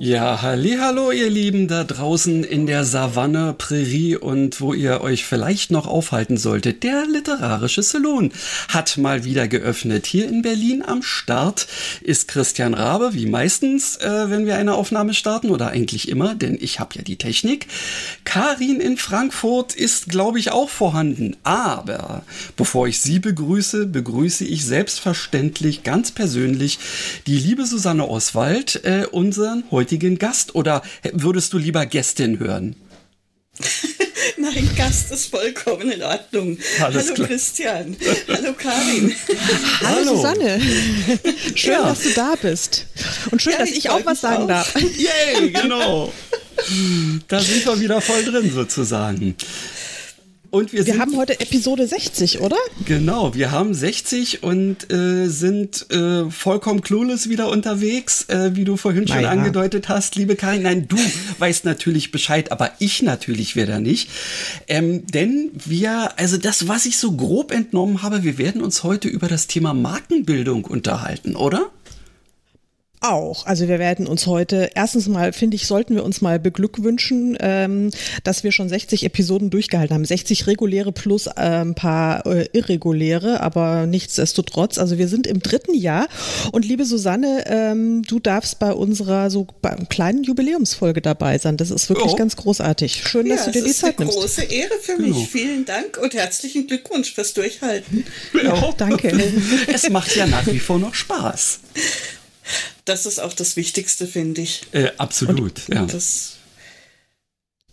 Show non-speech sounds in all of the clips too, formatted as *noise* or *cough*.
Ja, hallo ihr Lieben da draußen in der Savanne, Prärie und wo ihr euch vielleicht noch aufhalten solltet. Der literarische Salon hat mal wieder geöffnet. Hier in Berlin am Start ist Christian Rabe, wie meistens, äh, wenn wir eine Aufnahme starten oder eigentlich immer, denn ich habe ja die Technik. Karin in Frankfurt ist, glaube ich, auch vorhanden. Aber bevor ich sie begrüße, begrüße ich selbstverständlich ganz persönlich die liebe Susanne Oswald, äh, unseren heutigen Gast oder würdest du lieber Gästin hören? *laughs* Nein, Gast ist vollkommen in Ordnung. Alles Hallo klar. Christian. Hallo Karin. Hallo, Hallo. Susanne. *laughs* Schön, ja. dass du da bist. Und schön, ja, dass ich, ich auch was sagen auch. darf. Yay, genau. *laughs* Da sind wir wieder voll drin sozusagen. Und wir, wir haben heute Episode 60, oder? Genau, wir haben 60 und äh, sind äh, vollkommen clueless wieder unterwegs, äh, wie du vorhin schon naja. angedeutet hast, liebe Karin. Nein, du weißt natürlich Bescheid, aber ich natürlich wieder nicht. Ähm, denn wir, also das, was ich so grob entnommen habe, wir werden uns heute über das Thema Markenbildung unterhalten, oder? Auch. Also wir werden uns heute, erstens mal, finde ich, sollten wir uns mal beglückwünschen, ähm, dass wir schon 60 Episoden durchgehalten haben. 60 reguläre plus äh, ein paar äh, irreguläre, aber nichtsdestotrotz. Also wir sind im dritten Jahr. Und liebe Susanne, ähm, du darfst bei unserer so bei kleinen Jubiläumsfolge dabei sein. Das ist wirklich oh. ganz großartig. Schön, dass ja, du dir die Zeit nimmst. Das ist eine große Ehre für mich. Genau. Vielen Dank und herzlichen Glückwunsch fürs Durchhalten. Ja, danke. *laughs* es macht ja nach wie vor noch Spaß. Das ist auch das Wichtigste, finde ich. Äh, absolut, und, ja. Das,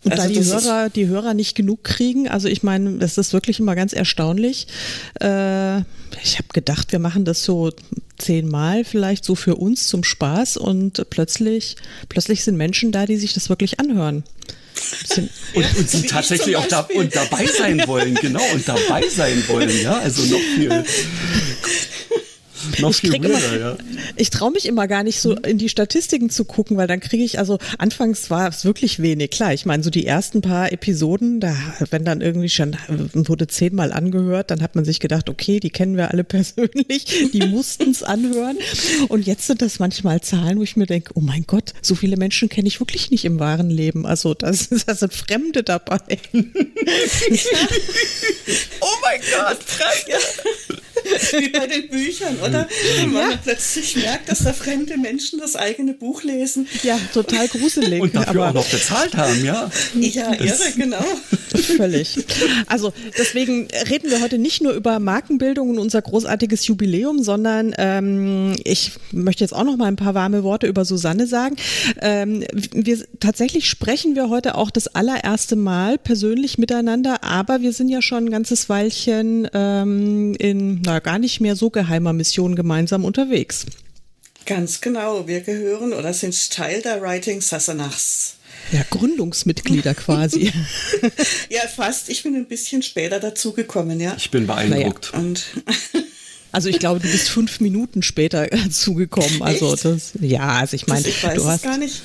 und also da die Hörer, die Hörer nicht genug kriegen, also ich meine, das ist wirklich immer ganz erstaunlich. Äh, ich habe gedacht, wir machen das so zehnmal vielleicht so für uns zum Spaß und plötzlich, plötzlich sind Menschen da, die sich das wirklich anhören. *laughs* Und, und sie tatsächlich auch da, und dabei sein wollen, genau, und dabei sein wollen, ja, also noch viel *laughs* noch ich viel weirder, ja. Ich traue mich immer gar nicht so in die Statistiken zu gucken, weil dann kriege ich, also anfangs war es wirklich wenig. Klar, ich meine, so die ersten paar Episoden, da, wenn dann irgendwie schon wurde zehnmal angehört, dann hat man sich gedacht, okay, die kennen wir alle *laughs* persönlich, die mussten es anhören. Und jetzt sind das manchmal Zahlen, wo ich mir denke, oh mein Gott, so viele Menschen kenne ich wirklich nicht im wahren Leben. Also das, *laughs* das sind Fremde dabei. *laughs* oh mein Gott, Fremde. *laughs* Wie bei den Büchern, oder? Wenn man ja. plötzlich merkt, dass da fremde Menschen das eigene Buch lesen. Ja, total gruselig. Und dafür auch noch bezahlt haben, ja. Ja, irre, genau. Völlig. Also deswegen reden wir heute nicht nur über Markenbildung und unser großartiges Jubiläum, sondern ähm, ich möchte jetzt auch noch mal ein paar warme Worte über Susanne sagen. Ähm, wir tatsächlich sprechen wir heute auch das allererste Mal persönlich miteinander, aber wir sind ja schon ein ganzes Weilchen ähm, in na, gar nicht mehr so geheimer Mission gemeinsam unterwegs. Ganz genau. Wir gehören oder sind Teil der Writing Sassanachs. Ja, Gründungsmitglieder quasi. *laughs* ja, fast. Ich bin ein bisschen später dazugekommen, ja. Ich bin beeindruckt. Naja. Und *laughs* also ich glaube, du bist fünf Minuten später *laughs* dazugekommen. Also Echt? das, ja, also ich meine, du hast gar nicht.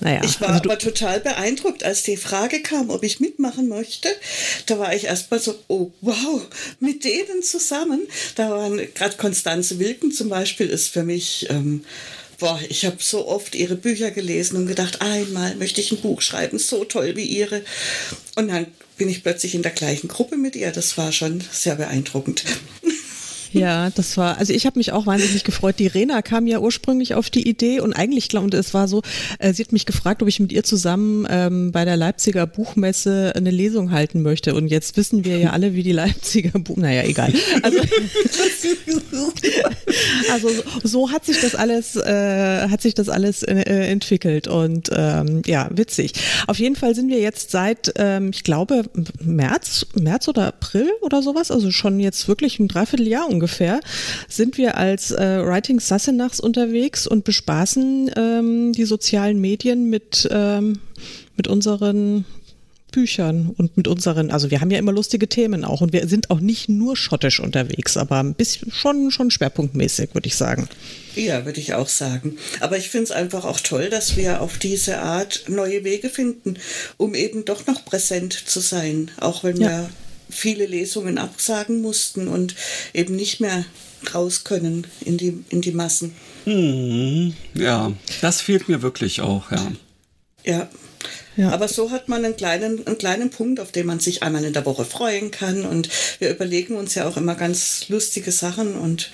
Naja, ich war also aber total beeindruckt, als die Frage kam, ob ich mitmachen möchte. Da war ich erstmal so, oh wow, mit denen zusammen. Da waren gerade Konstanze Wilken zum Beispiel, ist für mich, ähm, boah, ich habe so oft ihre Bücher gelesen und gedacht, einmal möchte ich ein Buch schreiben, so toll wie ihre. Und dann bin ich plötzlich in der gleichen Gruppe mit ihr. Das war schon sehr beeindruckend. Ja, das war, also ich habe mich auch wahnsinnig gefreut. Die Rena kam ja ursprünglich auf die Idee und eigentlich, und es war so, äh, sie hat mich gefragt, ob ich mit ihr zusammen ähm, bei der Leipziger Buchmesse eine Lesung halten möchte. Und jetzt wissen wir ja alle, wie die Leipziger Buch, naja, egal. Also, *laughs* also so hat sich das alles, äh, hat sich das alles äh, entwickelt und ähm, ja, witzig. Auf jeden Fall sind wir jetzt seit, ähm, ich glaube, März, März oder April oder sowas, also schon jetzt wirklich ein Dreivierteljahr ungefähr ungefähr, sind wir als äh, Writing Sassenachs unterwegs und bespaßen ähm, die sozialen Medien mit, ähm, mit unseren Büchern und mit unseren, also wir haben ja immer lustige Themen auch und wir sind auch nicht nur schottisch unterwegs, aber ein bisschen schon, schon schwerpunktmäßig, würde ich sagen. Ja, würde ich auch sagen. Aber ich finde es einfach auch toll, dass wir auf diese Art neue Wege finden, um eben doch noch präsent zu sein, auch wenn ja. wir viele Lesungen absagen mussten und eben nicht mehr raus können in die, in die Massen. Hm, ja, das fehlt mir wirklich auch, ja. Ja. Ja. Aber so hat man einen kleinen, einen kleinen Punkt, auf den man sich einmal in der Woche freuen kann. Und wir überlegen uns ja auch immer ganz lustige Sachen und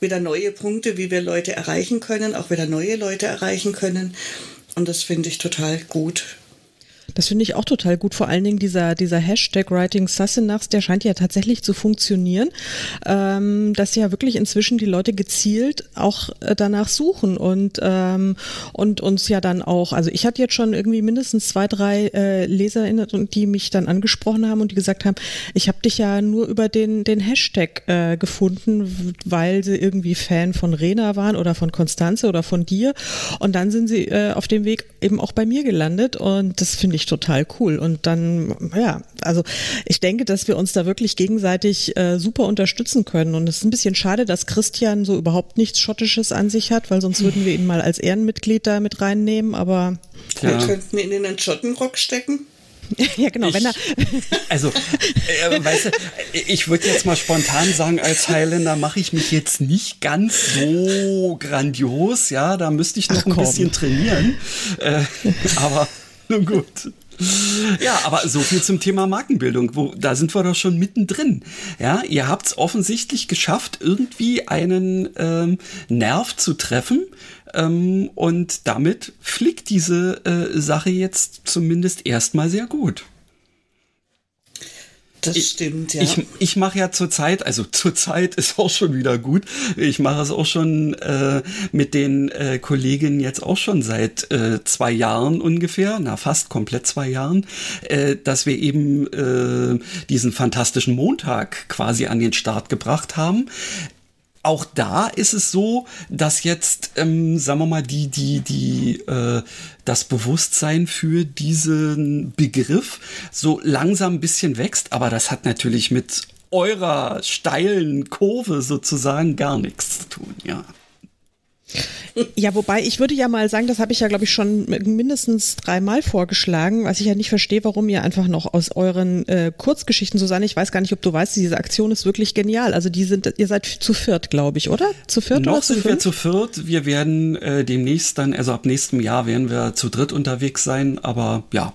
wieder neue Punkte, wie wir Leute erreichen können, auch wieder neue Leute erreichen können. Und das finde ich total gut. Das finde ich auch total gut. Vor allen Dingen dieser, dieser Hashtag Writing Sassenachs, der scheint ja tatsächlich zu funktionieren, ähm, dass ja wirklich inzwischen die Leute gezielt auch äh, danach suchen und, ähm, und uns ja dann auch, also ich hatte jetzt schon irgendwie mindestens zwei, drei äh, LeserInnen, die mich dann angesprochen haben und die gesagt haben, ich habe dich ja nur über den, den Hashtag äh, gefunden, weil sie irgendwie Fan von Rena waren oder von Konstanze oder von dir und dann sind sie äh, auf dem Weg eben auch bei mir gelandet und das finde ich total cool. Und dann, ja, also ich denke, dass wir uns da wirklich gegenseitig äh, super unterstützen können. Und es ist ein bisschen schade, dass Christian so überhaupt nichts Schottisches an sich hat, weil sonst würden wir ihn mal als Ehrenmitglied da mit reinnehmen. Aber wir könnten ihn in den Schottenrock stecken. *laughs* Ja, genau. Ich, wenn er also, äh, weißt du, ich würde jetzt mal spontan sagen, als Highlander mache ich mich jetzt nicht ganz so grandios. Ja, da müsste ich noch Ach, ein bisschen trainieren. Äh, aber nun gut. Ja, aber so viel zum Thema Markenbildung. Wo, da sind wir doch schon mittendrin. Ja, ihr habt es offensichtlich geschafft, irgendwie einen ähm, Nerv zu treffen. Ähm, und damit fliegt diese äh, Sache jetzt zumindest erstmal sehr gut. Das ich, stimmt, ja. Ich, ich mache ja zurzeit, also zurzeit ist auch schon wieder gut. Ich mache es auch schon äh, mit den äh, Kolleginnen jetzt auch schon seit äh, zwei Jahren ungefähr, na fast komplett zwei Jahren, äh, dass wir eben äh, diesen fantastischen Montag quasi an den Start gebracht haben auch da ist es so, dass jetzt, ähm, sagen wir mal, die, die, die, äh, das Bewusstsein für diesen Begriff so langsam ein bisschen wächst, aber das hat natürlich mit eurer steilen Kurve sozusagen gar nichts zu tun, ja. Ja, wobei ich würde ja mal sagen, das habe ich ja, glaube ich, schon mindestens dreimal vorgeschlagen, was ich ja nicht verstehe, warum ihr einfach noch aus euren äh, Kurzgeschichten, Susanne, ich weiß gar nicht, ob du weißt, diese Aktion ist wirklich genial. Also die sind, ihr seid zu viert, glaube ich, oder? Zu viert noch oder zu sind fünf? wir zu viert. Wir werden äh, demnächst dann, also ab nächstem Jahr werden wir zu dritt unterwegs sein, aber ja,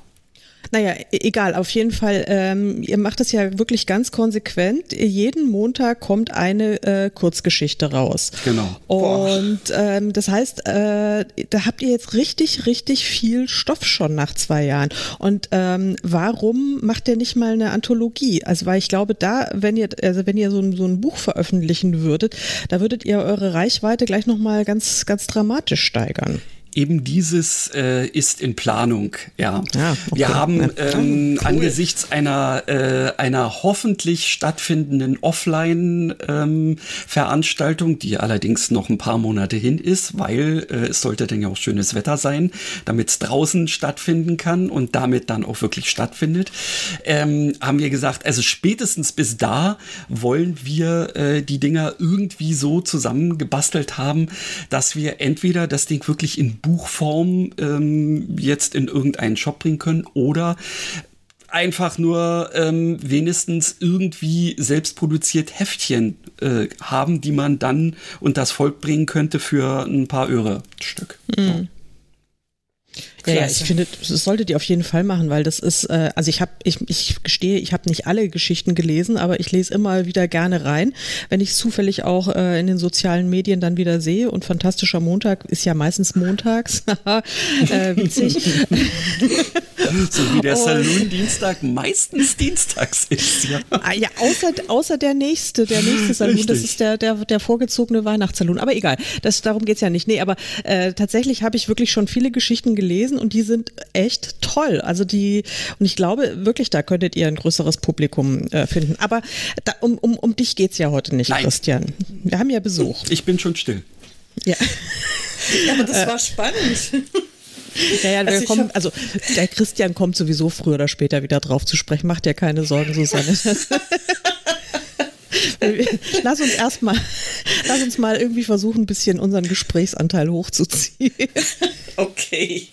naja, e-, egal, auf jeden Fall, ähm, ihr macht es ja wirklich ganz konsequent. Jeden Montag kommt eine äh, Kurzgeschichte raus. Genau. Und ähm, das heißt, äh, da habt ihr jetzt richtig, richtig viel Stoff schon nach zwei Jahren. Und ähm, warum macht ihr nicht mal eine Anthologie? Also, weil ich glaube, da, wenn ihr, also wenn ihr so ein, so ein Buch veröffentlichen würdet, da würdet ihr eure Reichweite gleich nochmal ganz, ganz dramatisch steigern eben dieses äh, ist in Planung. Ja, ja okay. wir haben ähm, cool. angesichts einer äh, einer hoffentlich stattfindenden Offline-Veranstaltung, ähm, die allerdings noch ein paar Monate hin ist, weil äh, es sollte dann ja auch schönes Wetter sein, damit es draußen stattfinden kann und damit dann auch wirklich stattfindet, ähm, haben wir gesagt, also spätestens bis da wollen wir äh, die Dinger irgendwie so zusammengebastelt haben, dass wir entweder das Ding wirklich in Buchform ähm, jetzt in irgendeinen Shop bringen können oder einfach nur ähm, wenigstens irgendwie selbst produziert Heftchen äh, haben, die man dann und das Volk bringen könnte für ein paar Öre Stück. Mhm. Ja, ja, ich finde, das solltet ihr auf jeden Fall machen, weil das ist, äh, also ich habe, ich, ich gestehe, ich habe nicht alle Geschichten gelesen, aber ich lese immer wieder gerne rein, wenn ich zufällig auch äh, in den sozialen Medien dann wieder sehe. Und Fantastischer Montag ist ja meistens montags. *laughs* äh, witzig. *laughs* so wie der Saloon-Dienstag meistens dienstags ist, ja. Ah, ja, außer, außer der nächste, der nächste Saloon, Richtig. das ist der, der, der vorgezogene Weihnachtssaloon. Aber egal, das, darum geht's ja nicht. Nee, aber äh, tatsächlich habe ich wirklich schon viele Geschichten gelesen gelesen und die sind echt toll. Also die, und ich glaube wirklich, da könntet ihr ein größeres Publikum äh, finden. Aber da, um, um, um dich geht's ja heute nicht, Nein. Christian. Wir haben ja Besuch. Ich bin schon still. Ja. ja aber das war spannend. Ja, ja, also, kommen, also der Christian kommt sowieso früher oder später wieder drauf zu sprechen. Macht dir keine Sorgen, Susanne. *laughs* lass uns erstmal, lass uns mal irgendwie versuchen, ein bisschen unseren Gesprächsanteil hochzuziehen. Okay.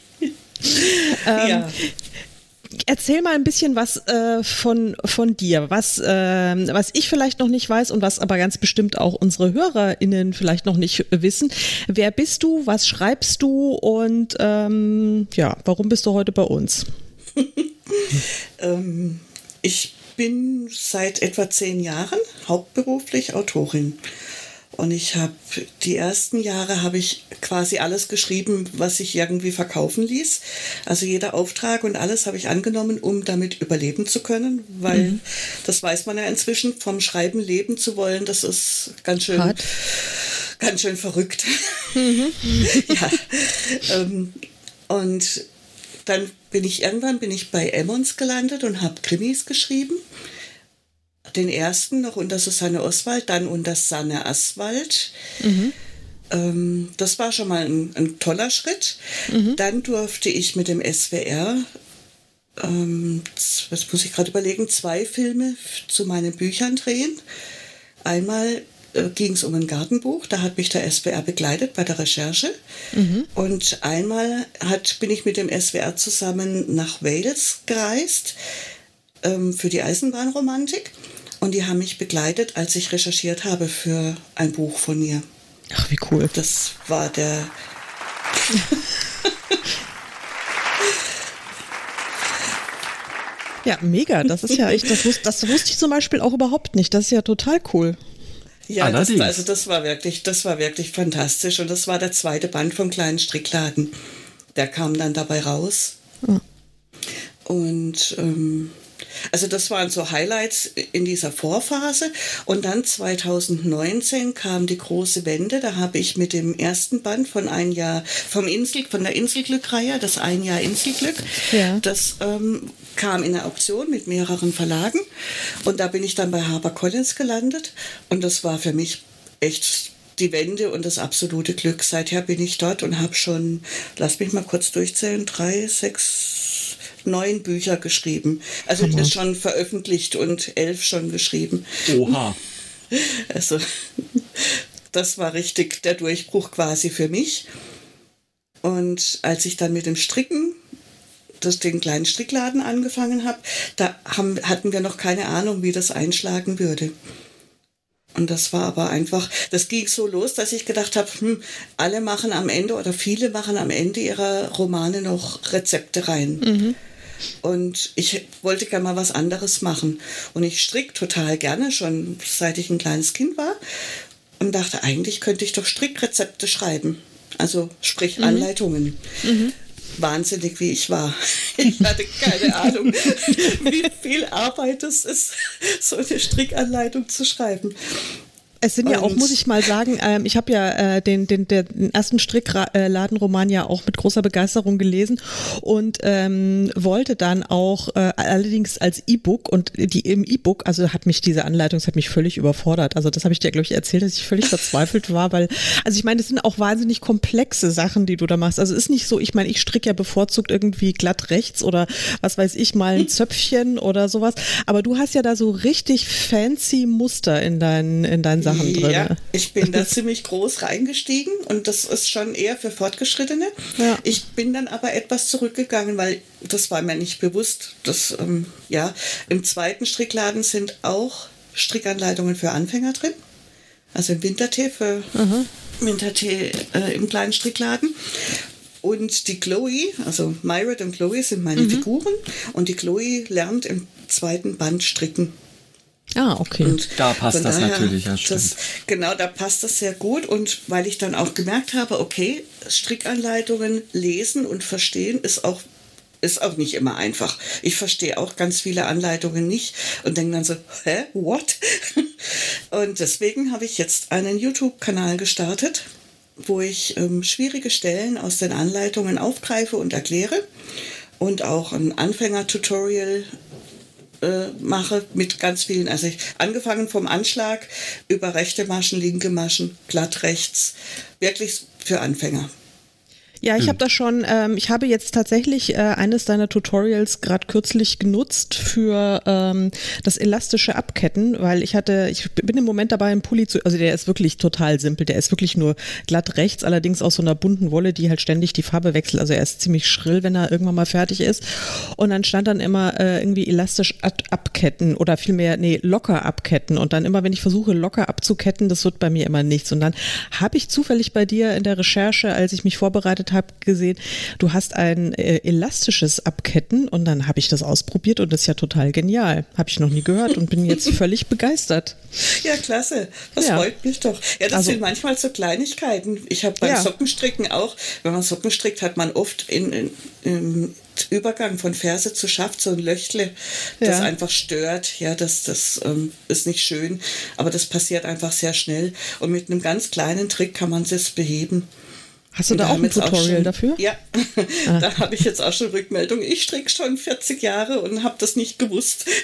Ähm, ja. Erzähl mal ein bisschen was äh, von, von dir, was, äh, was ich vielleicht noch nicht weiß und was aber ganz bestimmt auch unsere HörerInnen vielleicht noch nicht wissen. Wer bist du, was schreibst du und ähm, ja, warum bist du heute bei uns? *laughs* ähm, ich bin seit etwa zehn Jahren hauptberuflich Autorin. Und ich habe die ersten Jahre habe ich quasi alles geschrieben, was sich irgendwie verkaufen ließ. Also jeder Auftrag und alles habe ich angenommen, um damit überleben zu können, weil mhm. das weiß man ja inzwischen, vom Schreiben leben zu wollen, das ist ganz schön, Hart. ganz schön verrückt. Mhm. *laughs* ja. Ähm, und dann bin ich irgendwann bin ich bei Emmons gelandet und habe Krimis geschrieben den ersten noch unter Susanne Oswald, dann unter Sanne Aswald. Mhm. Ähm, das war schon mal ein, ein toller Schritt. Mhm. Dann durfte ich mit dem SWR, ähm, was muss ich gerade überlegen, zwei Filme zu meinen Büchern drehen. Einmal äh, ging es um ein Gartenbuch, da hat mich der SWR begleitet bei der Recherche. Mhm. Und einmal hat, bin ich mit dem SWR zusammen nach Wales gereist ähm, für die Eisenbahnromantik. Und die haben mich begleitet, als ich recherchiert habe für ein Buch von mir. Ach, wie cool. Das war der. *laughs* ja, mega. Das ist ja echt, das, wus das wusste ich zum Beispiel auch überhaupt nicht. Das ist ja total cool. Ja, das, also das war wirklich, das war wirklich fantastisch. Und das war der zweite Band vom kleinen Strickladen. Der kam dann dabei raus. Mhm. Und ähm, also das waren so Highlights in dieser Vorphase. Und dann 2019 kam die große Wende. Da habe ich mit dem ersten Band von ein Jahr vom Insel, von der Inselglück-Reihe, das ein Jahr Inselglück, ja. das ähm, kam in der Auktion mit mehreren Verlagen. Und da bin ich dann bei HarperCollins gelandet. Und das war für mich echt die Wende und das absolute Glück. Seither bin ich dort und habe schon, lass mich mal kurz durchzählen, drei, sechs, neun Bücher geschrieben. Also Hammer. schon veröffentlicht und elf schon geschrieben. Oha. *laughs* Also das war richtig der Durchbruch quasi für mich. Und als ich dann mit dem Stricken das, den kleinen Strickladen angefangen habe, da haben, hatten wir noch keine Ahnung, wie das einschlagen würde. Und das war aber einfach, das ging so los, dass ich gedacht habe, hm, alle machen am Ende oder viele machen am Ende ihrer Romane noch Rezepte rein. Mhm. Und ich wollte gerne mal was anderes machen. Und ich stricke total gerne, schon seit ich ein kleines Kind war. Und dachte, eigentlich könnte ich doch Strickrezepte schreiben. Also sprich mhm. Anleitungen. Mhm. Wahnsinnig wie ich war. *laughs* Ich hatte keine *laughs* Ahnung, wie viel Arbeit es ist, so eine Strickanleitung zu schreiben. Es sind ja auch, muss ich mal sagen, ähm, ich habe ja äh, den, den, den ersten Strickladenroman ja auch mit großer Begeisterung gelesen und ähm, wollte dann auch äh, allerdings als E-Book und die im E-Book, also hat mich diese Anleitung, das hat mich völlig überfordert. Also das habe ich dir, glaube ich, erzählt, dass ich völlig verzweifelt war, weil, also ich meine, das sind auch wahnsinnig komplexe Sachen, die du da machst. Also es ist nicht so, ich meine, ich stricke ja bevorzugt irgendwie glatt rechts oder was weiß ich, mal ein Zöpfchen oder sowas. Aber du hast ja da so richtig fancy Muster in deinen, in deinen Sachen. Sachen drin. Ja, ich bin da *laughs* ziemlich groß reingestiegen und das ist schon eher für Fortgeschrittene. Ja. Ich bin dann aber etwas zurückgegangen, weil das war mir nicht bewusst. Dass, ähm, ja, im zweiten Strickladen sind auch Strickanleitungen für Anfänger drin. Also im Wintertee für mhm. Wintertee äh, im kleinen Strickladen. Und die Chloe, also Myred und Chloe sind meine mhm. Figuren. Und die Chloe lernt im zweiten Band stricken. Ah, okay. Und da passt das daher, natürlich, ja, stimmt. Das, genau, da passt das sehr gut. Und weil ich dann auch gemerkt habe, okay, Strickanleitungen lesen und verstehen ist auch ist auch nicht immer einfach. Ich verstehe auch ganz viele Anleitungen nicht und denke dann so, hä, what? *laughs* Und deswegen habe ich jetzt einen YouTube-Kanal gestartet, wo ich ähm, schwierige Stellen aus den Anleitungen aufgreife und erkläre und auch ein Anfänger-Tutorial äh, mache mit ganz vielen, also ich, angefangen vom Anschlag über rechte Maschen, linke Maschen, glatt rechts, wirklich für Anfänger. Ja, ich hm. habe das schon, ähm, ich habe jetzt tatsächlich äh, eines deiner Tutorials gerade kürzlich genutzt für ähm, das elastische Abketten, weil ich hatte, ich bin im Moment dabei, einen Pulli zu, also der ist wirklich total simpel, der ist wirklich nur glatt rechts, allerdings aus so einer bunten Wolle, die halt ständig die Farbe wechselt, also er ist ziemlich schrill, wenn er irgendwann mal fertig ist. Und dann stand dann immer äh, irgendwie elastisch ab abketten oder vielmehr, nee, locker abketten. Und dann immer, wenn ich versuche locker abzuketten, das wird bei mir immer nichts. Und dann habe ich zufällig bei dir in der Recherche, als ich mich vorbereitet habe, gesehen, du hast ein äh, elastisches Abketten und dann habe ich das ausprobiert und das ist ja total genial. Habe ich noch nie gehört und bin jetzt *laughs* völlig begeistert. Ja, klasse. Das ja. freut mich doch. Ja, das also, sind manchmal so Kleinigkeiten. Ich habe beim ja. Sockenstricken auch, wenn man Socken strickt, hat man oft in, in, im Übergang von Ferse zu Schaft so ein Löchle, das ja. einfach stört. Ja, das, das ähm, ist nicht schön, aber das passiert einfach sehr schnell. Und mit einem ganz kleinen Trick kann man es beheben. Hast du da auch ein Tutorial auch schon, dafür? Ja, *laughs* ah. da habe ich jetzt auch schon Rückmeldung. Ich stricke schon 40 Jahre und habe das nicht gewusst. *laughs*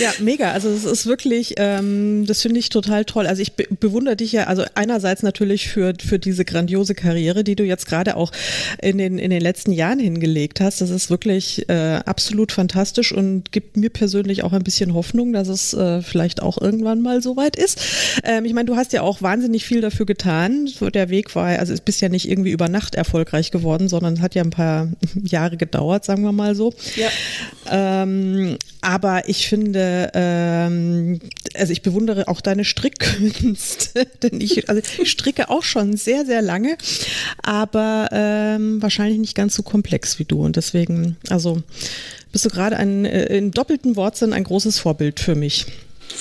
Ja, mega. Also es ist wirklich, ähm, das finde ich total toll. Also ich be bewundere dich ja, also einerseits natürlich für, für diese grandiose Karriere, die du jetzt gerade auch in den, in den letzten Jahren hingelegt hast. Das ist wirklich äh, absolut fantastisch und gibt mir persönlich auch ein bisschen Hoffnung, dass es äh, vielleicht auch irgendwann mal so weit ist. Ähm, ich meine, du hast ja auch wahnsinnig viel dafür getan. So der Weg war, also es bist ja nicht irgendwie über Nacht erfolgreich geworden, sondern es hat ja ein paar *laughs* Jahre gedauert, sagen wir mal so. Ja. Ähm, aber ich finde, ähm, also ich bewundere auch deine Strickkunst, *laughs* denn ich, also stricke auch schon sehr, sehr lange, aber ähm, wahrscheinlich nicht ganz so komplex wie du. Und deswegen, also bist du gerade ein, äh, in doppelten Wortsinn ein großes Vorbild für mich.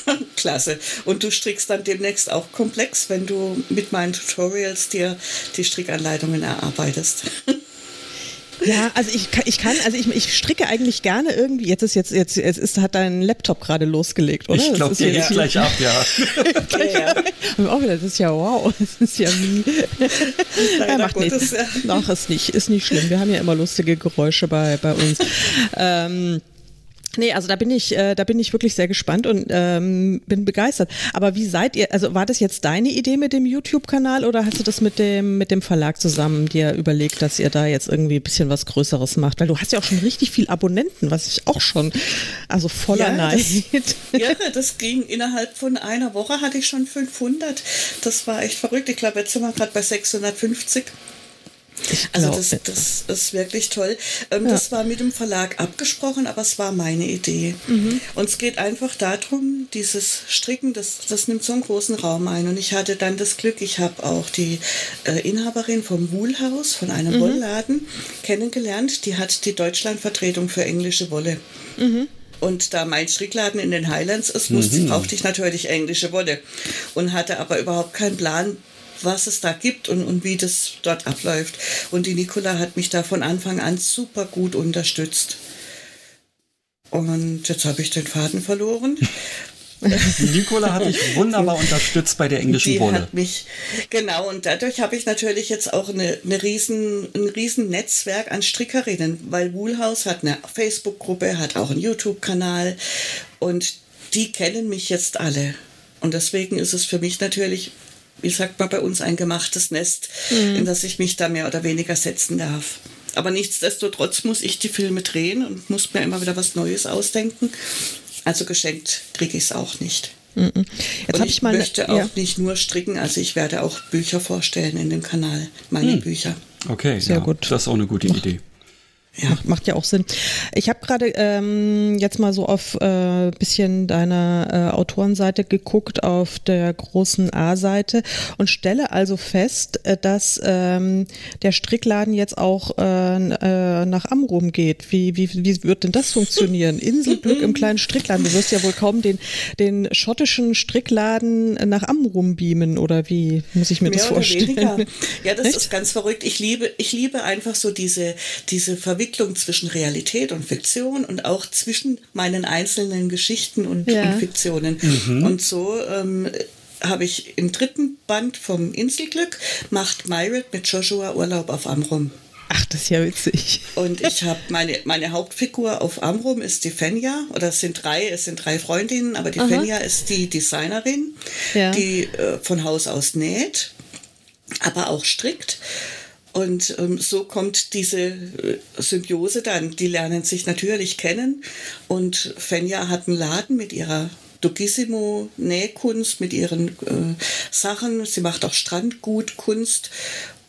*laughs* Klasse. Und du strickst dann demnächst auch komplex, wenn du mit meinen Tutorials dir die Strickanleitungen erarbeitest. *laughs* Ja, also ich kann, ich kann, also ich, ich stricke eigentlich gerne irgendwie. Jetzt ist jetzt jetzt jetzt ist hat dein Laptop gerade losgelegt, oder? Ich glaube, der geht gleich ab, ja. ja, *laughs* ja. auch wieder, das ist ja wow, *laughs* das ist ja wie. er macht nichts. Ja. Ach, ist nicht, ist nicht schlimm. Wir haben ja immer lustige Geräusche bei bei uns. ähm, Nee, also da bin ich, äh, da bin ich wirklich sehr gespannt und ähm, bin begeistert. Aber wie seid ihr, also war das jetzt deine Idee mit dem YouTube-Kanal oder hast du das mit dem, mit dem Verlag zusammen dir überlegt, dass ihr da jetzt irgendwie ein bisschen was Größeres macht? Weil du hast ja auch schon richtig viel Abonnenten, was ich auch schon, also voller ja, Neid. Das, *laughs* ja, das ging innerhalb von einer Woche hatte ich schon 500. Das war echt verrückt. Ich glaube, jetzt sind wir gerade bei 650. Also das, das ist wirklich toll. Ähm, ja. Das war mit dem Verlag abgesprochen, aber es war meine Idee. Mhm. Und es geht einfach darum, dieses Stricken, das, das nimmt so einen großen Raum ein. Und ich hatte dann das Glück, ich habe auch die äh, Inhaberin vom Woolhaus, von einem mhm. Wollladen, kennengelernt. Die hat die Deutschlandvertretung für englische Wolle. Mhm. Und da mein Strickladen in den Highlands ist, musste, mhm. brauchte ich natürlich englische Wolle und hatte aber überhaupt keinen Plan, was es da gibt und, und wie das dort abläuft. Und die Nicola hat mich da von Anfang an super gut unterstützt. Und jetzt habe ich den Faden verloren. Die Nicola hat dich wunderbar unterstützt bei der englischen die Wolle. Hat mich, genau, und dadurch habe ich natürlich jetzt auch eine, eine riesen, ein riesen Netzwerk an Strickerinnen, weil Woolhouse hat eine Facebook-Gruppe, hat auch einen YouTube-Kanal und die kennen mich jetzt alle. Und deswegen ist es für mich natürlich wie sagt man bei uns, ein gemachtes Nest, mhm. in das ich mich da mehr oder weniger setzen darf. Aber nichtsdestotrotz muss ich die Filme drehen und muss mir immer wieder was Neues ausdenken. Also geschenkt kriege ich es auch nicht. Mhm. Jetzt und ich, ich möchte auch ja. nicht nur stricken, also ich werde auch Bücher vorstellen in dem Kanal, meine mhm. Bücher. Okay, sehr ja, gut. Das ist auch eine gute Idee. Ja. Macht, ja auch Sinn. Ich habe gerade ähm, jetzt mal so auf äh, bisschen deiner äh, Autorenseite geguckt, auf der großen A-Seite und stelle also fest, äh, dass ähm, der Strickladen jetzt auch äh, äh, nach Amrum geht. Wie, wie, wie wird denn das funktionieren? *laughs* Inselglück im kleinen Strickladen. Du wirst ja wohl kaum den, den schottischen Strickladen nach Amrum beamen oder wie muss ich mir Mehr das vorstellen? Ja, das Echt? ist ganz verrückt. Ich liebe, ich liebe einfach so diese, diese Verwirrung Verwicklung zwischen Realität und Fiktion und auch zwischen meinen einzelnen Geschichten und, ja. und Fiktionen. Mhm. Und so ähm, habe ich im dritten Band vom Inselglück macht Myred mit Joshua Urlaub auf Amrum. Ach, das ist ja witzig. Und ich habe meine, meine Hauptfigur auf Amrum ist die Fenja, oder es sind drei, es sind drei Freundinnen, aber die Aha. Fenja ist die Designerin, ja. die äh, von Haus aus näht, aber auch strickt Und ähm, so kommt diese äh, Symbiose dann. Die lernen sich natürlich kennen. Und Fenja hat einen Laden mit ihrer Dogissimo Nähkunst, mit ihren äh, Sachen. Sie macht auch Strandgut, Kunst.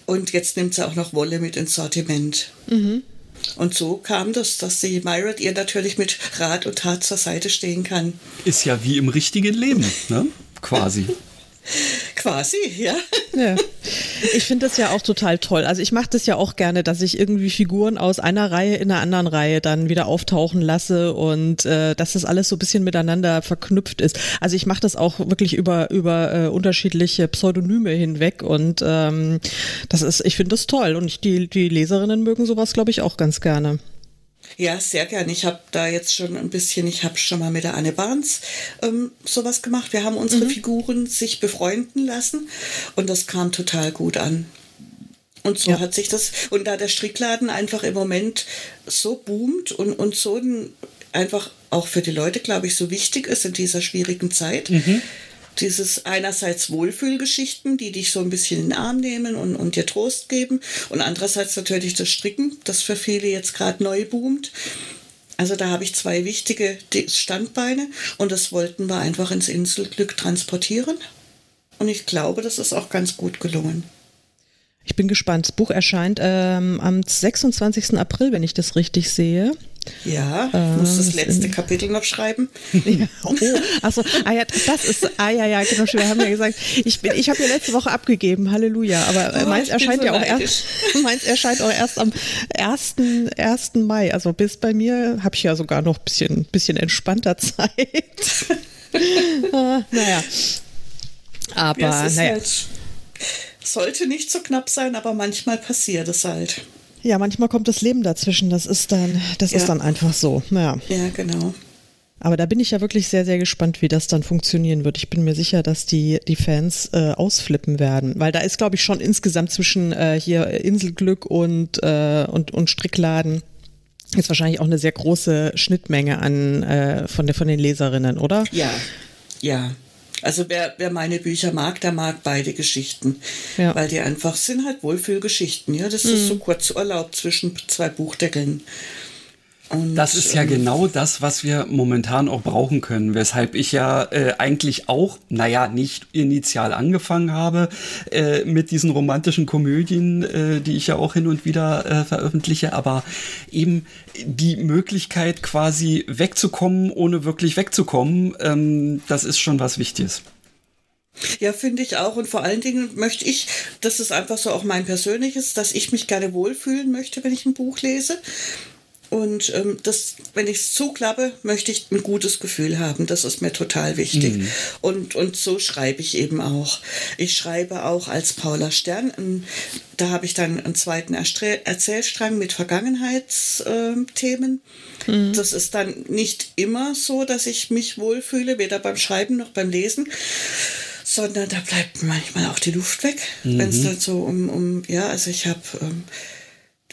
Und jetzt nimmt sie auch noch Wolle mit ins Sortiment. Mhm. Und so kam das, dass die Myrat ihr natürlich mit Rat und Tat zur Seite stehen kann. Ist ja wie im richtigen Leben, ne? Quasi. *laughs* *laughs* Quasi, ja. ja. Ich finde das ja auch total toll. Also ich mache das ja auch gerne, dass ich irgendwie Figuren aus einer Reihe in einer anderen Reihe dann wieder auftauchen lasse und äh, dass das alles so ein bisschen miteinander verknüpft ist. Also ich mache das auch wirklich über über äh, unterschiedliche Pseudonyme hinweg und ähm, das ist, ich finde das toll und ich, die die Leserinnen mögen sowas, glaube ich, auch ganz gerne. Ja, sehr gern. Ich habe da jetzt schon ein bisschen, ich habe schon mal mit der Anne Barnes ähm, sowas gemacht. Wir haben unsere mhm. Figuren sich befreunden lassen und das kam total gut an. Und so ja. hat sich das, und da der Strickladen einfach im Moment so boomt und, und so ein, einfach auch für die Leute, glaube ich, so wichtig ist in dieser schwierigen Zeit, mhm dieses einerseits Wohlfühlgeschichten, die dich so ein bisschen in den Arm nehmen und, und dir Trost geben und andererseits natürlich das Stricken, das für viele jetzt gerade neu boomt. Also da habe ich zwei wichtige Standbeine und das wollten wir einfach ins Inselglück transportieren. Und ich glaube, das ist auch ganz gut gelungen. Ich bin gespannt. Das Buch erscheint ähm, am 26. April, wenn ich das richtig sehe. Ja, ich äh, muss das letzte Kapitel noch schreiben. *laughs* Ja, oh, achso, ah ja, das ist, ah ja, ja, genau, wir haben ja gesagt, ich bin, ich habe ja letzte Woche abgegeben, Halleluja, aber oh, meins erscheint so ja auch erst, meins erscheint auch erst am 1. 1. Mai, also bis bei mir habe ich ja sogar noch ein bisschen, bisschen entspannter *laughs* Zeit. ah, naja, aber, ja, naja. Halt, sollte nicht so knapp sein, aber manchmal passiert es halt. Ja, manchmal kommt das Leben dazwischen. Das ist dann, das ja. ist dann einfach so. Ja. ja, genau. Aber da bin ich ja wirklich sehr, sehr gespannt, wie das dann funktionieren wird. Ich bin mir sicher, dass die, die Fans äh, ausflippen werden. Weil da ist, glaube ich, schon insgesamt zwischen äh, hier Inselglück und, äh, und, und Strickladen ist wahrscheinlich auch eine sehr große Schnittmenge an äh, von, der, von den Leserinnen, oder? Ja, ja. Also wer, wer meine Bücher mag, der mag beide Geschichten, ja. weil die einfach sind halt Wohlfühlgeschichten. Ja, das mhm. ist so kurz Urlaub zwischen zwei Buchdeckeln. Und, das ist ja ähm, genau das, was wir momentan auch brauchen können, weshalb ich ja äh, eigentlich auch, naja, nicht initial angefangen habe äh, mit diesen romantischen Komödien, äh, die ich ja auch hin und wieder äh, veröffentliche, aber eben die Möglichkeit quasi wegzukommen, ohne wirklich wegzukommen, ähm, das ist schon was Wichtiges. Ja, finde ich auch. Und vor allen Dingen möchte ich, das ist einfach so auch mein persönliches, dass ich mich gerne wohlfühlen möchte, wenn ich ein Buch lese. Und ähm, das, wenn ich es zuklappe, möchte ich ein gutes Gefühl haben. Das ist mir total wichtig. Mhm. Und, und so schreibe ich eben auch. Ich schreibe auch als Paula Stern. Ähm, da habe ich dann einen zweiten Erzählstrang mit Vergangenheitsthemen. Mhm. Das ist dann nicht immer so, dass ich mich wohlfühle, weder beim Schreiben noch beim Lesen sondern da bleibt manchmal auch die Luft weg, mhm. wenn es dann so um, um, ja, also ich habe ähm,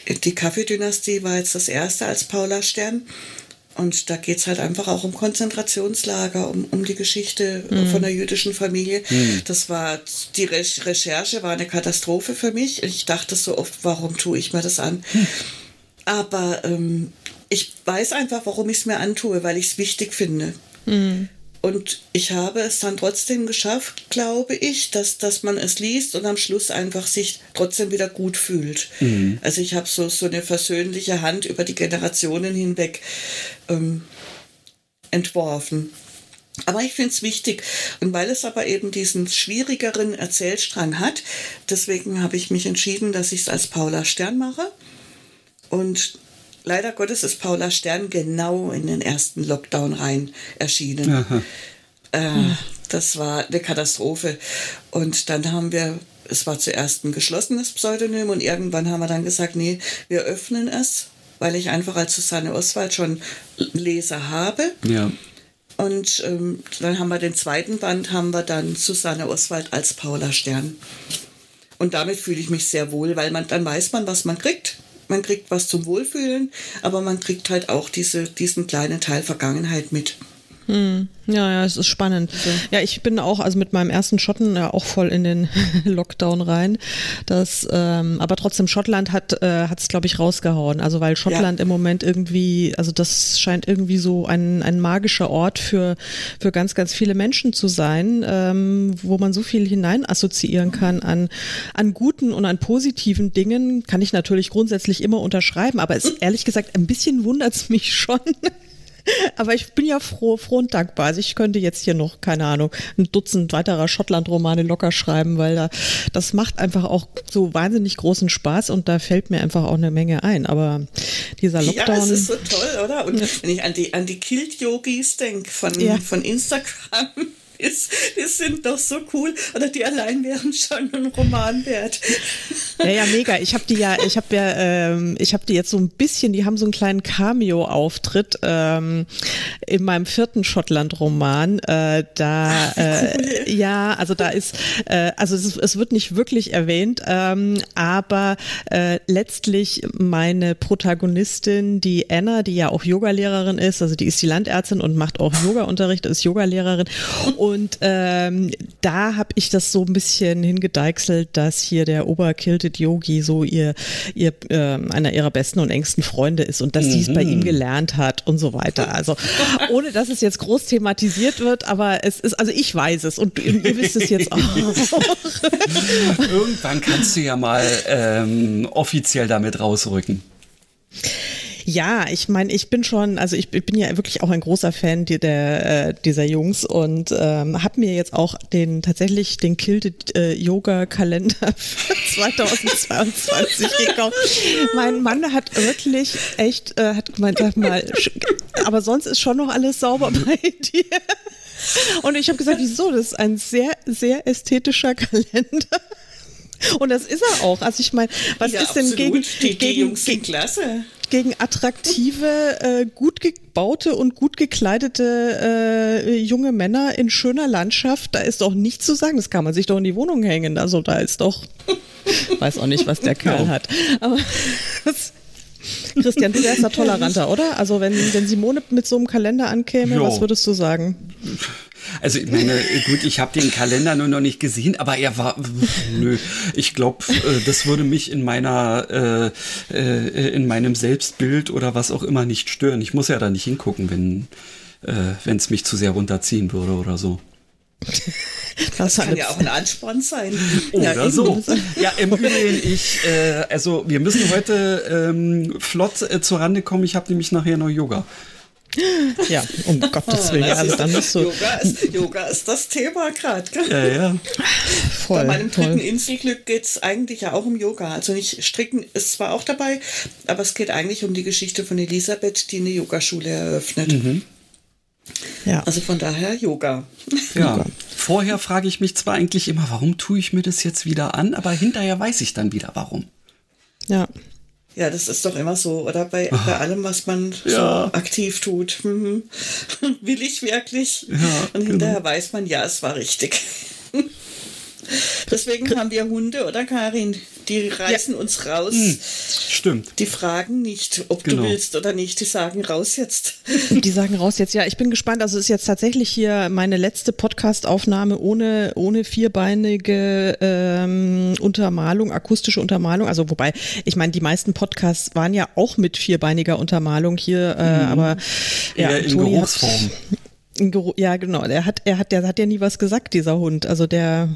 die Kaffeedynastie war jetzt das erste als Paula Stern. Und da geht es halt einfach auch um Konzentrationslager, um, um die Geschichte mhm. von der jüdischen Familie. Mhm. Das war, die Re Recherche war eine Katastrophe für mich. Ich dachte so oft, warum tue ich mir das an? Mhm. Aber ähm, ich weiß einfach, warum ich es mir antue, weil ich es wichtig finde. Und ich habe es dann trotzdem geschafft, glaube ich, dass, dass man es liest und am Schluss einfach sich trotzdem wieder gut fühlt. Mhm. Also ich habe so, so eine versöhnliche Hand über die Generationen hinweg ähm, entworfen. Aber ich finde es wichtig. Und weil es aber eben diesen schwierigeren Erzählstrang hat, deswegen habe ich mich entschieden, dass ich es als Paula Stern mache. Und leider Gottes ist Paula Stern genau in den ersten Lockdown rein erschienen. Äh, das war eine Katastrophe. Und dann haben wir, es war zuerst ein geschlossenes Pseudonym und irgendwann haben wir dann gesagt, nee, wir öffnen es, weil ich einfach als Susanne Oswald schon Leser habe. Ja. Und ähm, dann haben wir den zweiten Band, haben wir dann Susanne Oswald als Paula Stern. Und damit fühle ich mich sehr wohl, weil man dann weiß man, was man kriegt man kriegt was zum Wohlfühlen, aber man kriegt halt auch diese, diesen kleinen Teil Vergangenheit mit. Hm. Ja, ja, es ist spannend. So. Ja, ich bin auch, also mit meinem ersten Schotten ja auch voll in den *laughs* Lockdown rein. Das, ähm, aber trotzdem, Schottland hat äh, es, glaube ich, rausgehauen. Also weil Schottland ja. im Moment irgendwie, also das scheint irgendwie so ein, ein magischer Ort für, für ganz, ganz viele Menschen zu sein, ähm, wo man so viel hinein assoziieren kann an, an guten und an positiven Dingen. Kann ich natürlich grundsätzlich immer unterschreiben, aber es, ehrlich gesagt, ein bisschen wundert es mich schon. *laughs* Aber ich bin ja froh, froh und dankbar. Also ich könnte jetzt hier noch, keine Ahnung, ein Dutzend weiterer Schottland-Romane locker schreiben, weil da, das macht einfach auch so wahnsinnig großen Spaß und da fällt mir einfach auch eine Menge ein. Aber dieser Lockdown. Ja, das ist so toll, oder? Und ja. wenn ich an die, an die Kilt-Yogis denke von, ja. von Instagram, ist, die sind doch so cool. Oder die allein wären schon ein Roman wert. Ja, ja, mega. Ich habe die ja, ich habe ja, ähm, ich habe die jetzt so ein bisschen, die haben so einen kleinen Cameo-Auftritt ähm, in meinem vierten Schottland-Roman. Äh, da, äh, ja, also da ist, äh, also es, es, wird nicht wirklich erwähnt, ähm, aber äh, letztlich meine Protagonistin, die Anna, die ja auch Yogalehrerin ist, also die ist die Landärztin und macht auch Yoga-Unterricht, ist Yogalehrerin und und ähm, da habe ich das so ein bisschen hingedeichselt, dass hier der Oberkilted Yogi so ihr, ihr äh, einer ihrer besten und engsten Freunde ist und dass mhm. sie es bei ihm gelernt hat und so weiter. Also ohne dass es jetzt groß thematisiert wird, aber es ist, also ich weiß es und ihr wisst es jetzt auch. *laughs* Irgendwann kannst du ja mal ähm, offiziell damit rausrücken. Ja, ich meine, ich bin schon, also ich, ich, bin ja wirklich auch ein großer Fan die, der, äh, dieser Jungs und ähm, habe mir jetzt auch den tatsächlich den Kilted äh, Yoga Kalender *laughs* für 2022 *laughs* gekauft. Mein Mann hat wirklich echt, äh, hat gemeint, sag mal, aber sonst ist schon noch alles sauber bei dir. Und ich habe gesagt, wieso? Das ist ein sehr, sehr ästhetischer Kalender. Und das ist er auch. Also ich meine, was ja, ist denn gegen die, die Jungs sind klasse gegen attraktive, äh, gut gebaute und gut gekleidete äh, junge Männer in schöner Landschaft, da ist doch nichts zu sagen. Das kann man sich doch in die Wohnung hängen. Also da ist doch, *laughs* weiß auch nicht, was der Kerl hat. Aber das, *laughs* Christian, du wärst da toleranter, oder? Also wenn, wenn Simone mit so einem Kalender ankäme, jo. was würdest du sagen? Also ich meine, gut, ich habe den Kalender nur noch nicht gesehen, aber er war, nö, ich glaube, äh, das würde mich in meiner, äh, äh, in meinem Selbstbild oder was auch immer nicht stören. Ich muss ja da nicht hingucken, wenn äh, es mich zu sehr runterziehen würde oder so. Das, das kann ja auch ein Ansporn sein. Oder ja, so. Ja, im Übrigen, ich, äh, also wir müssen heute ähm, flott äh, zur Rande kommen. Ich habe nämlich nachher noch Yoga. Ja, um *laughs* Gottes Willen. Also dann ist so. Yoga ist, Yoga ist das Thema gerade. Ja, ja. Voll, Bei meinem dritten Inselglück geht es eigentlich ja auch um Yoga. Also nicht stricken ist zwar auch dabei, aber es geht eigentlich um die Geschichte von Elisabeth, die eine Yogaschule eröffnet. Mhm. Ja. Also von daher Yoga. Ja. Yoga. Vorher frage ich mich zwar eigentlich immer, warum tue ich mir das jetzt wieder an, aber hinterher weiß ich dann wieder, warum. Ja. Ja, das ist doch immer so, oder? Bei, bei ah. allem, was man ja. so aktiv tut. *laughs* Will ich wirklich? Ja, Und hinterher genau. weiß man, ja, es war richtig. *laughs* Deswegen haben wir Hunde, oder Karin? Die reißen ja. uns raus. Hm, stimmt. Die fragen nicht, ob genau. du willst oder nicht. Die sagen raus jetzt. *laughs* Die sagen raus jetzt. Ja, ich bin gespannt. Also es ist jetzt tatsächlich hier meine letzte Podcast-Aufnahme ohne, ohne vierbeinige ähm, Untermalung, akustische Untermalung. Also wobei, ich meine, die meisten Podcasts waren ja auch mit vierbeiniger Untermalung hier, äh, mhm. aber ja, in Toni Geruchsform. Ja, genau. Er hat, er hat, der hat ja nie was gesagt, dieser Hund. Also der,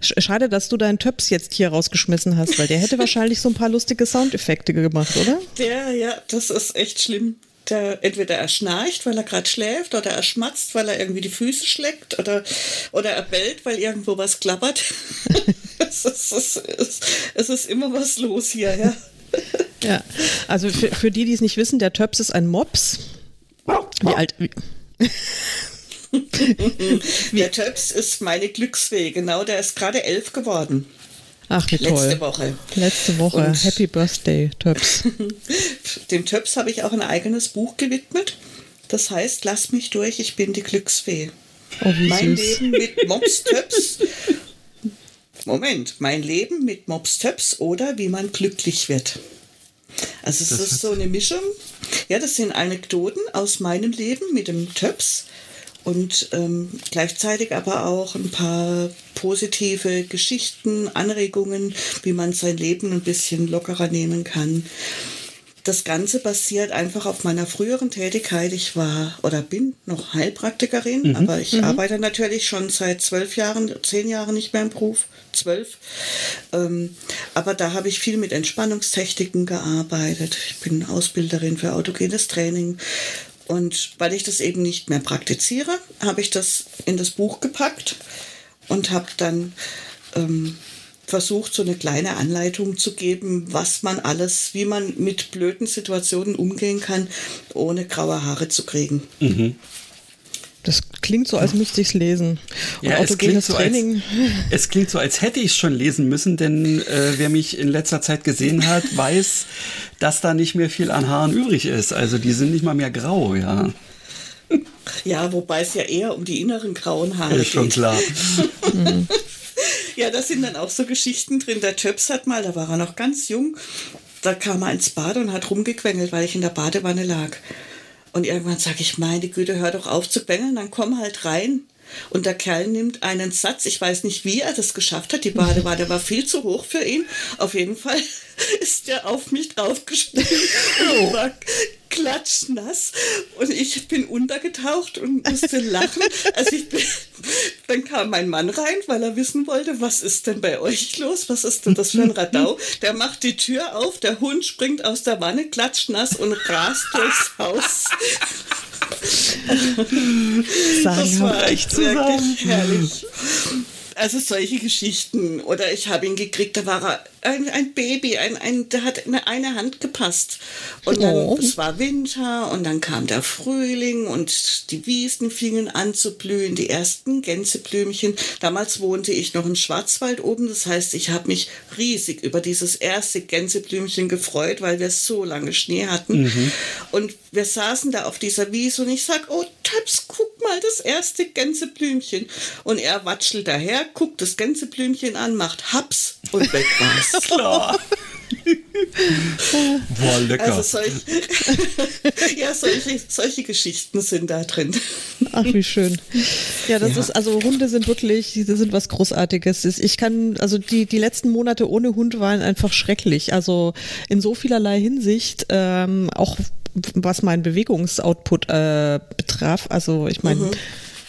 schade, dass du deinen Töps jetzt hier rausgeschmissen hast, weil der hätte *laughs* wahrscheinlich so ein paar lustige Soundeffekte gemacht, oder? Der, ja, das ist echt schlimm. Der, entweder er schnarcht, weil er gerade schläft, oder er schmatzt, weil er irgendwie die Füße schlägt, oder, oder er bellt, weil irgendwo was klappert. *laughs* es, ist, es, ist, es ist immer was los hier, ja. Ja, also für, für die, die es nicht wissen, der Töps ist ein Mops. Wie alt? Wie, *laughs* der Töps ist meine Glücksfee, genau, der ist gerade elf geworden. Ach, wie toll. Letzte Woche. Letzte Woche. Und Happy Birthday, Töps. *laughs* Dem Töps habe ich auch ein eigenes Buch gewidmet. Das heißt, lass mich durch, ich bin die Glücksfee. Oh, mein süß. Leben mit Mops Töps. Moment, mein Leben mit Mops Töps oder wie man glücklich wird. Also es das ist so eine Mischung. Ja, das sind Anekdoten aus meinem Leben mit dem Töps und ähm, gleichzeitig aber auch ein paar positive Geschichten, Anregungen, wie man sein Leben ein bisschen lockerer nehmen kann. Das Ganze basiert einfach auf meiner früheren Tätigkeit. Ich war oder bin noch Heilpraktikerin, mhm. aber ich mhm. arbeite natürlich schon seit zwölf Jahren, zehn Jahren nicht mehr im Beruf, zwölf. Ähm, aber da habe ich viel mit Entspannungstechniken gearbeitet. Ich bin Ausbilderin für autogenes Training. Und weil ich das eben nicht mehr praktiziere, habe ich das in das Buch gepackt und habe dann ähm, versucht, so eine kleine Anleitung zu geben, was man alles, wie man mit blöden Situationen umgehen kann, ohne graue Haare zu kriegen. Mhm. Das klingt so, als müsste ich es lesen. Und ja, es klingt, so als, *laughs* es klingt so, als hätte ich es schon lesen müssen, denn äh, wer mich in letzter Zeit gesehen hat, *laughs* weiß, dass da nicht mehr viel an Haaren übrig ist. Also die sind nicht mal mehr grau, ja. Ja, wobei es ja eher um die inneren grauen Haare geht. Ist schon klar. *laughs* Ja, da sind dann auch so Geschichten drin. Der Töps hat mal, da war er noch ganz jung, da kam er ins Bad und hat rumgequengelt, weil ich in der Badewanne lag. Und irgendwann sage ich, meine Güte, hör doch auf zu quengeln, dann komm halt rein. Und der Kerl nimmt einen Satz, ich weiß nicht, wie er das geschafft hat. Die Badewanne war viel zu hoch für ihn. Auf jeden Fall *laughs* ist er auf mich draufgesprungen und war klatschnass. Und ich bin untergetaucht und musste lachen. Also ich bin, dann kam mein Mann rein, weil er wissen wollte, was ist denn bei euch los? Was ist denn das für ein Radau? Der macht die Tür auf, der Hund springt aus der Wanne, klatschnass und rast durchs Haus. das war echt wirklich herrlich. Also solche Geschichten. Oder ich habe ihn gekriegt, da war er ein, ein Baby, ein, ein, der hat in eine Hand gepasst. Und dann, oh. es war Winter und dann kam der Frühling und die Wiesen fingen an zu blühen, die ersten Gänseblümchen. Damals wohnte ich noch im Schwarzwald oben, das heißt, ich habe mich riesig über dieses erste Gänseblümchen gefreut, weil wir so lange Schnee hatten. Mhm. Und wir saßen da auf dieser Wiese und ich sag, oh Taps, guck mal, das erste Gänseblümchen. Und er watschelt daher, guckt das Gänseblümchen an, macht Haps und weg war's. Klar. Boah, lecker. Also solch, *laughs* ja, solche, solche Geschichten sind da drin. Ach, wie schön. Ja, das ja. ist, also Hunde sind wirklich, die sind was Großartiges. Ich kann, also die, die letzten Monate ohne Hund waren einfach schrecklich. Also in so vielerlei Hinsicht, ähm, auch was mein Bewegungsoutput äh, betraf. Also ich meine, mhm.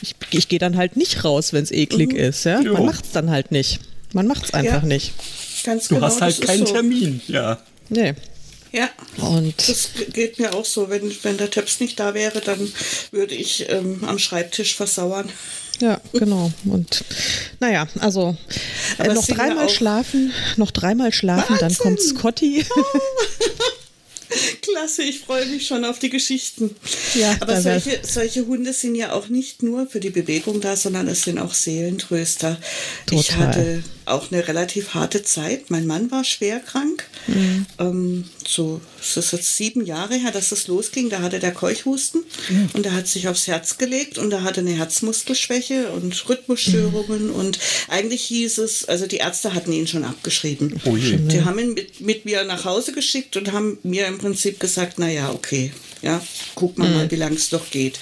ich, ich gehe dann halt nicht raus, wenn es eklig mhm. ist. Ja? Man macht es dann halt nicht. Man macht es einfach ja. nicht. Ganz du genau, hast halt keinen so. Termin, ja. Nee. Ja, und das geht mir auch so. Wenn, wenn der Töps nicht da wäre, dann würde ich ähm, am Schreibtisch versauern. Ja, genau. Und naja, also äh, noch dreimal schlafen, noch dreimal schlafen, Wahnsinn. dann kommt Scotty. Oh. *laughs* Klasse, ich freue mich schon auf die Geschichten. Ja, Aber solche, solche Hunde sind ja auch nicht nur für die Bewegung da, sondern es sind auch Seelentröster. Total. Ich hatte auch eine relativ harte Zeit. Mein Mann war schwer krank. Mhm. Ähm, so, es ist jetzt sieben Jahre her, dass es losging. Da hatte der Keuchhusten mhm. und er hat sich aufs Herz gelegt und er hatte eine Herzmuskelschwäche und Rhythmusstörungen mhm. und eigentlich hieß es, also die Ärzte hatten ihn schon abgeschrieben. Oh die haben ihn mit, mit mir nach Hause geschickt und haben mir im Prinzip gesagt, naja, okay, ja, guck mal, mal mhm. wie lange es doch geht.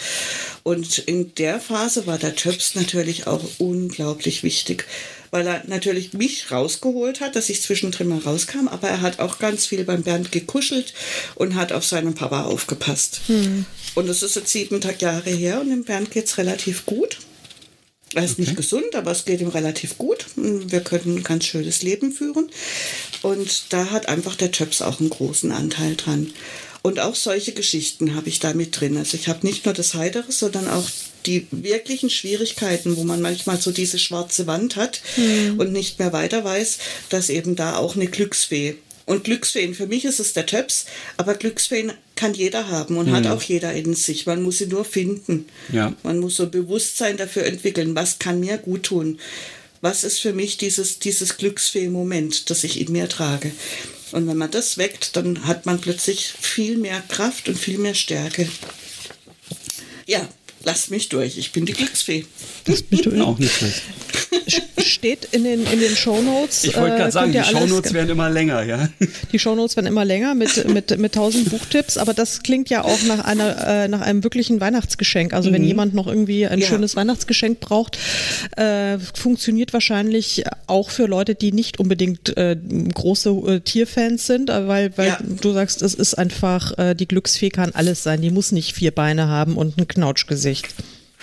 Und in der Phase war der Töps natürlich auch unglaublich wichtig weil er natürlich mich rausgeholt hat, dass ich zwischendrin mal rauskam, aber er hat auch ganz viel beim Bernd gekuschelt und hat auf seinen Papa aufgepasst. Hm. Und das ist jetzt sieben Jahre her und dem Bernd geht es relativ gut. Er ist okay. nicht gesund, aber es geht ihm relativ gut. Wir können ein ganz schönes Leben führen. Und da hat einfach der Töps auch einen großen Anteil dran. Und auch solche Geschichten habe ich da mit drin. Also ich habe nicht nur das Heitere, sondern auch die wirklichen Schwierigkeiten, wo man manchmal so diese schwarze Wand hat mhm. und nicht mehr weiter weiß, dass eben da auch eine Glücksfee. Und Glücksfeen, für mich ist es der Töps, aber Glücksfeen kann jeder haben und mhm. hat auch jeder in sich. Man muss sie nur finden. Ja. Man muss so Bewusstsein dafür entwickeln, was kann mir gut tun. Was ist für mich dieses, dieses Glücksfee-Moment, das ich in mir trage? Und wenn man das weckt, dann hat man plötzlich viel mehr Kraft und viel mehr Stärke. Ja, lasst mich durch. Ich bin die Glücksfee. Das bist du auch nicht schlecht. steht in den, in den Shownotes. Ich wollte gerade äh, sagen, die Shownotes werden immer länger, ja. Die Shownotes werden immer länger mit, mit, mit tausend *laughs* Buchtipps, aber das klingt ja auch nach einer, äh, nach einem wirklichen Weihnachtsgeschenk. Also mhm. wenn jemand noch irgendwie ein ja. schönes Weihnachtsgeschenk braucht, äh, funktioniert wahrscheinlich auch für Leute, die nicht unbedingt äh, große äh, Tierfans sind, äh, weil, weil ja. du sagst, es ist einfach, äh, die Glücksfee kann alles sein. Die muss nicht vier Beine haben und ein Knautschgesicht.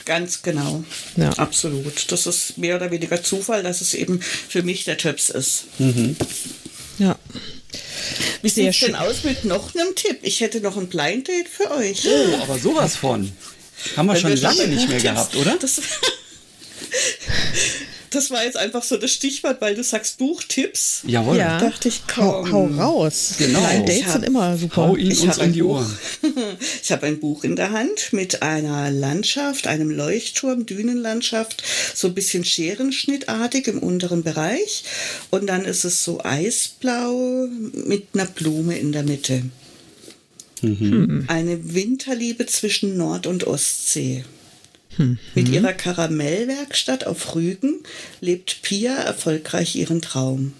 Ganz genau. Ja. Absolut. Das ist mehr oder weniger Zufall, dass es eben für mich der Töps ist. Mhm. Ja. Wie sieht es denn aus mit noch einem Tipp? Ich hätte noch ein Blind Date für euch. Oh, aber sowas von. Haben wir Wenn schon wir lange nicht mehr gehabt, oder? Das, *laughs* das war jetzt einfach so das Stichwort, weil du sagst Buchtipps. Jawohl. Ja. Da dachte ich, komm. Hau, hau raus. Genau. Blind Dates sind immer super. Hau ihn ich uns in die Buch, Ohren. *laughs* ich habe ein Buch in der Hand mit einer Landschaft, einem Leuchtturm, Dünenlandschaft, so ein bisschen scherenschnittartig im unteren Bereich. Und dann ist es so eisblau mit einer Blume in der Mitte. Mhm. Eine Winterliebe zwischen Nord- und Ostsee. Mhm. Mit ihrer Karamellwerkstatt auf Rügen lebt Pia erfolgreich ihren Traum.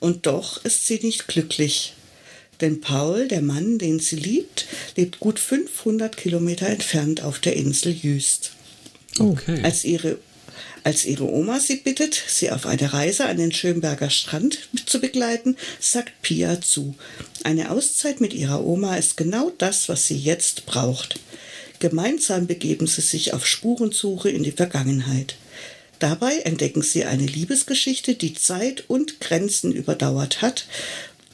Und doch ist sie nicht glücklich. Denn Paul, der Mann, den sie liebt, lebt gut 500 Kilometer entfernt auf der Insel Jüst. Okay. Als ihre als ihre Oma sie bittet, sie auf eine Reise an den Schönberger Strand zu begleiten, sagt Pia zu. Eine Auszeit mit ihrer Oma ist genau das, was sie jetzt braucht. Gemeinsam begeben sie sich auf Spurensuche in die Vergangenheit. Dabei entdecken sie eine Liebesgeschichte, die Zeit und Grenzen überdauert hat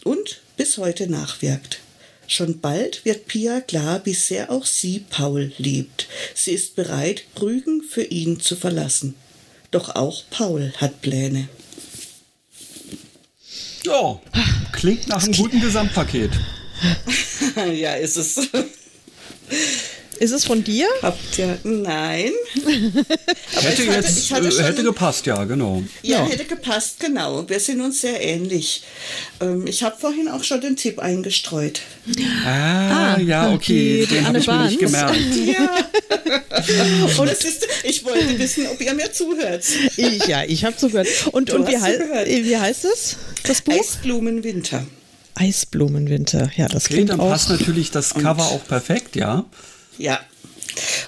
und bis heute nachwirkt. Schon bald wird Pia klar, wie sehr auch sie Paul liebt. Sie ist bereit, Rügen für ihn zu verlassen. Doch auch Paul hat Pläne. Ja, klingt nach einem guten Gesamtpaket. *laughs* ja, ist es. Ist es von dir? Habt ihr? Nein. *laughs* hätte jetzt hatte, hatte hätte gepasst, ja, genau. Ja, ja, hätte gepasst, genau. Wir sind uns sehr ähnlich. Ähm, ich habe vorhin auch schon den Tipp eingestreut. Ah, ah ja, okay. Den habe ich mir nicht gemerkt. Ja. *laughs* und es ist, ich wollte wissen, ob ihr mir zuhört. Ich, ja, ich habe zugehört. Und, und wie, hei wie heißt es? Das Buch? Eisblumenwinter. Eisblumenwinter, ja, das okay, klingt dann auch. passt natürlich das Cover auch perfekt, ja. Ja.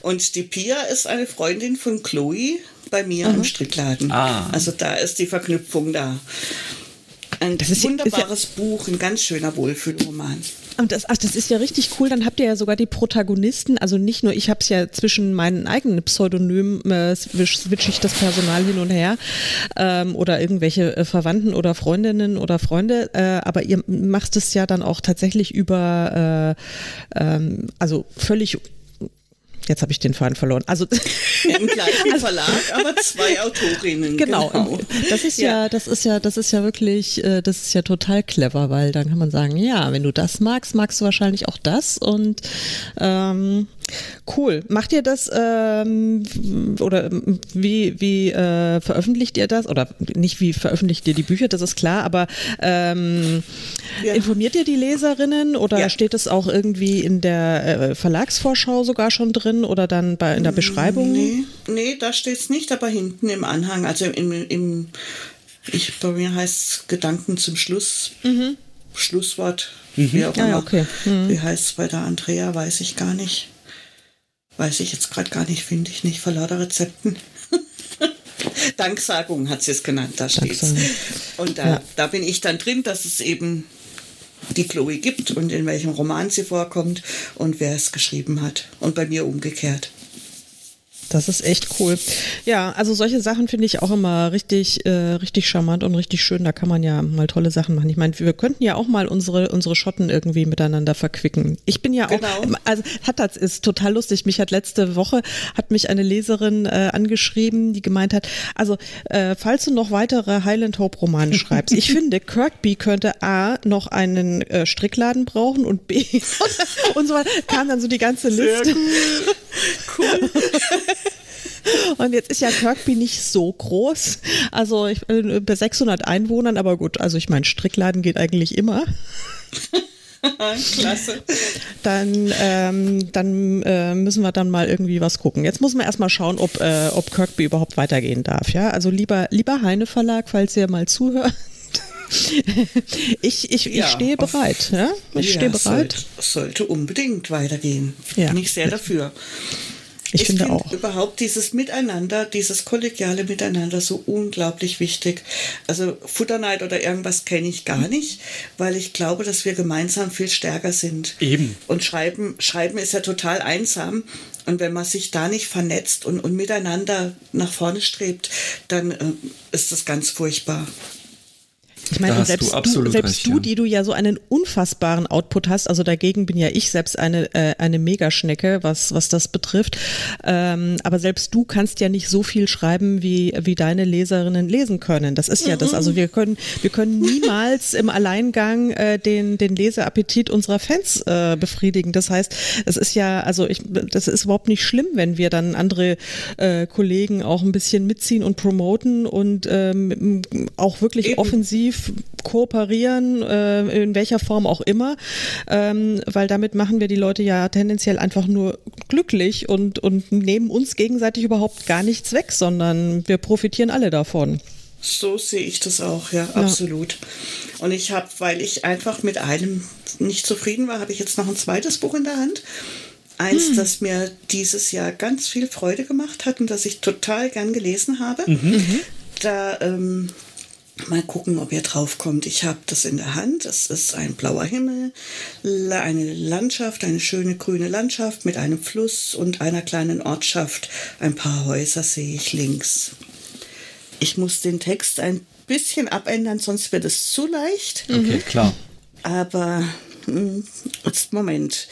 Und die Pia ist eine Freundin von Chloe bei mir mhm. im Strickladen. Ah. Also da ist die Verknüpfung da. Ein das ist, wunderbares ist ja, Buch, ein ganz schöner Wohlfühlroman. Und das, ach, das ist ja richtig cool. Dann habt ihr ja sogar die Protagonisten. Also nicht nur, ich habe es ja zwischen meinen eigenen Pseudonymen äh, switch ich das Personal hin und her ähm, oder irgendwelche äh, Verwandten oder Freundinnen oder Freunde. Äh, aber ihr macht es ja dann auch tatsächlich über, äh, ähm, also völlig Jetzt habe ich den Faden verloren. Also *laughs* im gleichen also, Verlag, aber zwei Autorinnen. Genau. genau. Das ist ja. ja. das ist ja, das ist ja wirklich, äh, das ist ja total clever, weil dann kann man sagen, ja, wenn du das magst, magst du wahrscheinlich auch das und ähm, Cool. Macht ihr das ähm, oder wie, wie äh, veröffentlicht ihr das? Oder nicht wie veröffentlicht ihr die Bücher, das ist klar, aber ähm, ja. informiert ihr die Leserinnen oder ja. steht es auch irgendwie in der äh, Verlagsvorschau sogar schon drin oder dann bei, in der Beschreibung? Nee, nee da steht es nicht, aber hinten im Anhang, also im, im ich, bei mir heißt es Gedanken zum Schluss. Mhm. Schlusswort. Mhm. Wie auch immer. Ja, okay. Mhm. Wie heißt es bei der Andrea, weiß ich gar nicht. Weiß ich jetzt gerade gar nicht, finde ich nicht, vor lauter Rezepten. *laughs* Danksagung hat sie es genannt, da steht Und da, ja. da bin ich dann drin, dass es eben die Chloe gibt und in welchem Roman sie vorkommt und wer es geschrieben hat. Und bei mir umgekehrt. Das ist echt cool. Ja, also solche Sachen finde ich auch immer richtig, äh, richtig charmant und richtig schön. Da kann man ja mal tolle Sachen machen. Ich meine, wir könnten ja auch mal unsere, unsere Schotten irgendwie miteinander verquicken. Ich bin ja auch, genau. also hat das ist total lustig. Mich hat letzte Woche, hat mich eine Leserin äh, angeschrieben, die gemeint hat, also äh, falls du noch weitere Highland Hope Romane schreibst, ich *laughs* finde, Kirkby könnte A, noch einen äh, Strickladen brauchen und B, *laughs* und so weiter, kam dann so die ganze Liste. cool. *laughs* cool. Und jetzt ist ja Kirkby nicht so groß. Also ich, äh, bei 600 Einwohnern, aber gut, also ich meine, Strickladen geht eigentlich immer. Klasse. Dann, ähm, dann äh, müssen wir dann mal irgendwie was gucken. Jetzt muss man erstmal schauen, ob, äh, ob Kirkby überhaupt weitergehen darf. Ja, also lieber, lieber Heine Verlag, falls ihr mal zuhört. *laughs* ich, ich, ja, ich stehe bereit. Ja? Ich ja, stehe bereit. Sollte, sollte unbedingt weitergehen. Ja. Bin ich sehr dafür. Ich, ich finde find auch. überhaupt dieses Miteinander, dieses kollegiale Miteinander so unglaublich wichtig. Also Futterneid oder irgendwas kenne ich gar nicht, weil ich glaube, dass wir gemeinsam viel stärker sind. Eben. Und Schreiben, Schreiben ist ja total einsam. Und wenn man sich da nicht vernetzt und, und miteinander nach vorne strebt, dann äh, ist das ganz furchtbar. Ich meine, selbst, du, du selbst recht, du, die du ja so einen unfassbaren Output hast, also dagegen bin ja ich selbst eine, äh, eine Megaschnecke, was, was das betrifft. Ähm, aber selbst du kannst ja nicht so viel schreiben, wie, wie deine Leserinnen lesen können. Das ist ja das. Also wir können, wir können niemals im Alleingang äh, den, den Leseappetit unserer Fans äh, befriedigen. Das heißt, es ist ja, also ich, das ist überhaupt nicht schlimm, wenn wir dann andere äh, Kollegen auch ein bisschen mitziehen und promoten und ähm, auch wirklich Eben. offensiv kooperieren, äh, in welcher Form auch immer, ähm, weil damit machen wir die Leute ja tendenziell einfach nur glücklich und, und nehmen uns gegenseitig überhaupt gar nichts weg, sondern wir profitieren alle davon. So sehe ich das auch, ja, ja. absolut. Und ich habe, weil ich einfach mit einem nicht zufrieden war, habe ich jetzt noch ein zweites Buch in der Hand. Eins, hm. das mir dieses Jahr ganz viel Freude gemacht hat und das ich total gern gelesen habe. Mhm. mhm. Da ähm, Mal gucken, ob ihr drauf kommt. Ich habe das in der Hand. Es ist ein blauer Himmel, eine Landschaft, eine schöne grüne Landschaft mit einem Fluss und einer kleinen Ortschaft. Ein paar Häuser sehe ich links. Ich muss den Text ein bisschen abändern, sonst wird es zu leicht. Okay, mhm. klar. Aber hm, jetzt Moment.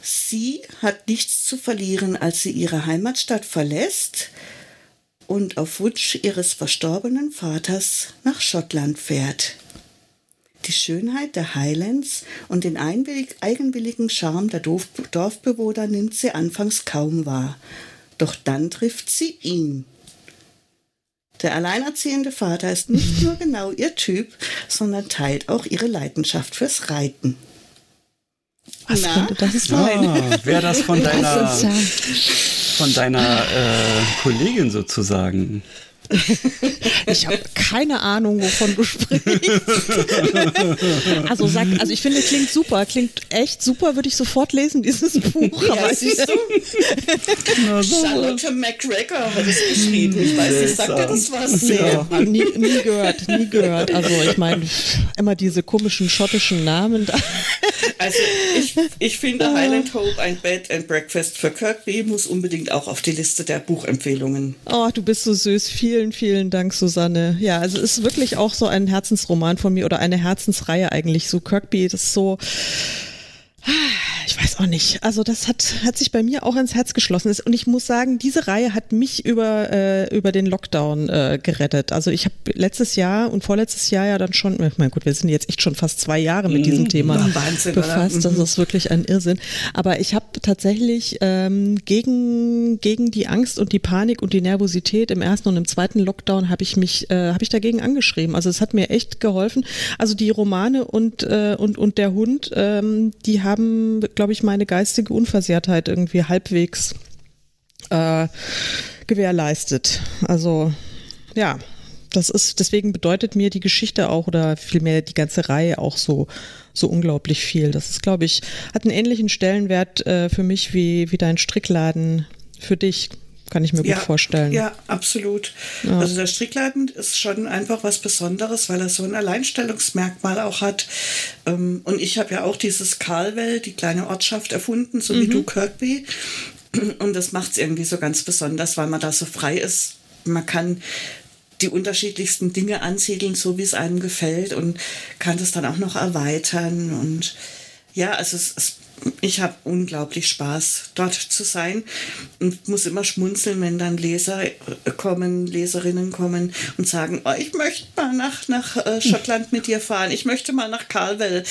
Sie hat nichts zu verlieren, als sie ihre Heimatstadt verlässt und auf Wunsch ihres verstorbenen Vaters nach Schottland fährt. Die Schönheit der Highlands und den eigenwilligen Charme der Dorfbewohner nimmt sie anfangs kaum wahr. Doch dann trifft sie ihn. Der alleinerziehende Vater ist nicht nur genau ihr Typ, sondern teilt auch ihre Leidenschaft fürs Reiten. Was Na? könnte das sein? Ah, Wäre das von deiner von deiner äh, Kollegin sozusagen. Ich habe keine Ahnung, wovon du sprichst. Also sag, also ich finde, klingt super, klingt echt super, würde ich sofort lesen, dieses Buch. Ja, Aber siehst du? Charlotte McGregor hat es geschrieben. Ich weiß nicht, sagt er das was? Ja. Nie, nie gehört, nie gehört. Also ich meine, immer diese komischen schottischen Namen. Also ich, ich finde Highland Hope, ein Bed and Breakfast für Kirkby, muss unbedingt auch auf die Liste der Buchempfehlungen. Oh, du bist so süß. Vielen, vielen Dank, Susanne. Ja, also es ist wirklich auch so ein Herzensroman von mir oder eine Herzensreihe eigentlich. So Kirkby, das ist so ich weiß auch nicht. Also das hat, hat sich bei mir auch ins Herz geschlossen. Und ich muss sagen, diese Reihe hat mich über, äh, über den Lockdown äh, gerettet. Also ich habe letztes Jahr und vorletztes Jahr ja dann schon, ich meine, gut, wir sind jetzt echt schon fast zwei Jahre mit diesem mhm. Thema Wahnsinn, befasst. Das mhm. ist wirklich ein Irrsinn. Aber ich habe tatsächlich ähm, gegen, gegen die Angst und die Panik und die Nervosität im ersten und im zweiten Lockdown habe ich mich, äh, habe ich dagegen angeschrieben. Also es hat mir echt geholfen. Also die Romane und, äh, und, und der Hund, ähm, die haben glaube ich, meine geistige Unversehrtheit irgendwie halbwegs äh, gewährleistet. Also ja, das ist, deswegen bedeutet mir die Geschichte auch oder vielmehr die ganze Reihe auch so, so unglaublich viel. Das ist, glaube ich, hat einen ähnlichen Stellenwert äh, für mich wie, wie dein Strickladen für dich kann ich mir ja, gut vorstellen. Ja, absolut. Ja. Also der Strickladen ist schon einfach was Besonderes, weil er so ein Alleinstellungsmerkmal auch hat. Ähm, und ich habe ja auch dieses Carlwell, die kleine Ortschaft, erfunden, so mhm. wie du, Kirkby. Und das macht es irgendwie so ganz besonders, weil man da so frei ist. Man kann die unterschiedlichsten Dinge ansiedeln, so wie es einem gefällt und kann das dann auch noch erweitern. Und ja, also es, es ich habe unglaublich Spaß, dort zu sein und muss immer schmunzeln, wenn dann Leser äh, kommen, Leserinnen kommen und sagen, oh, ich möchte mal nach, nach äh, Schottland mit dir fahren, ich möchte mal nach Carwell.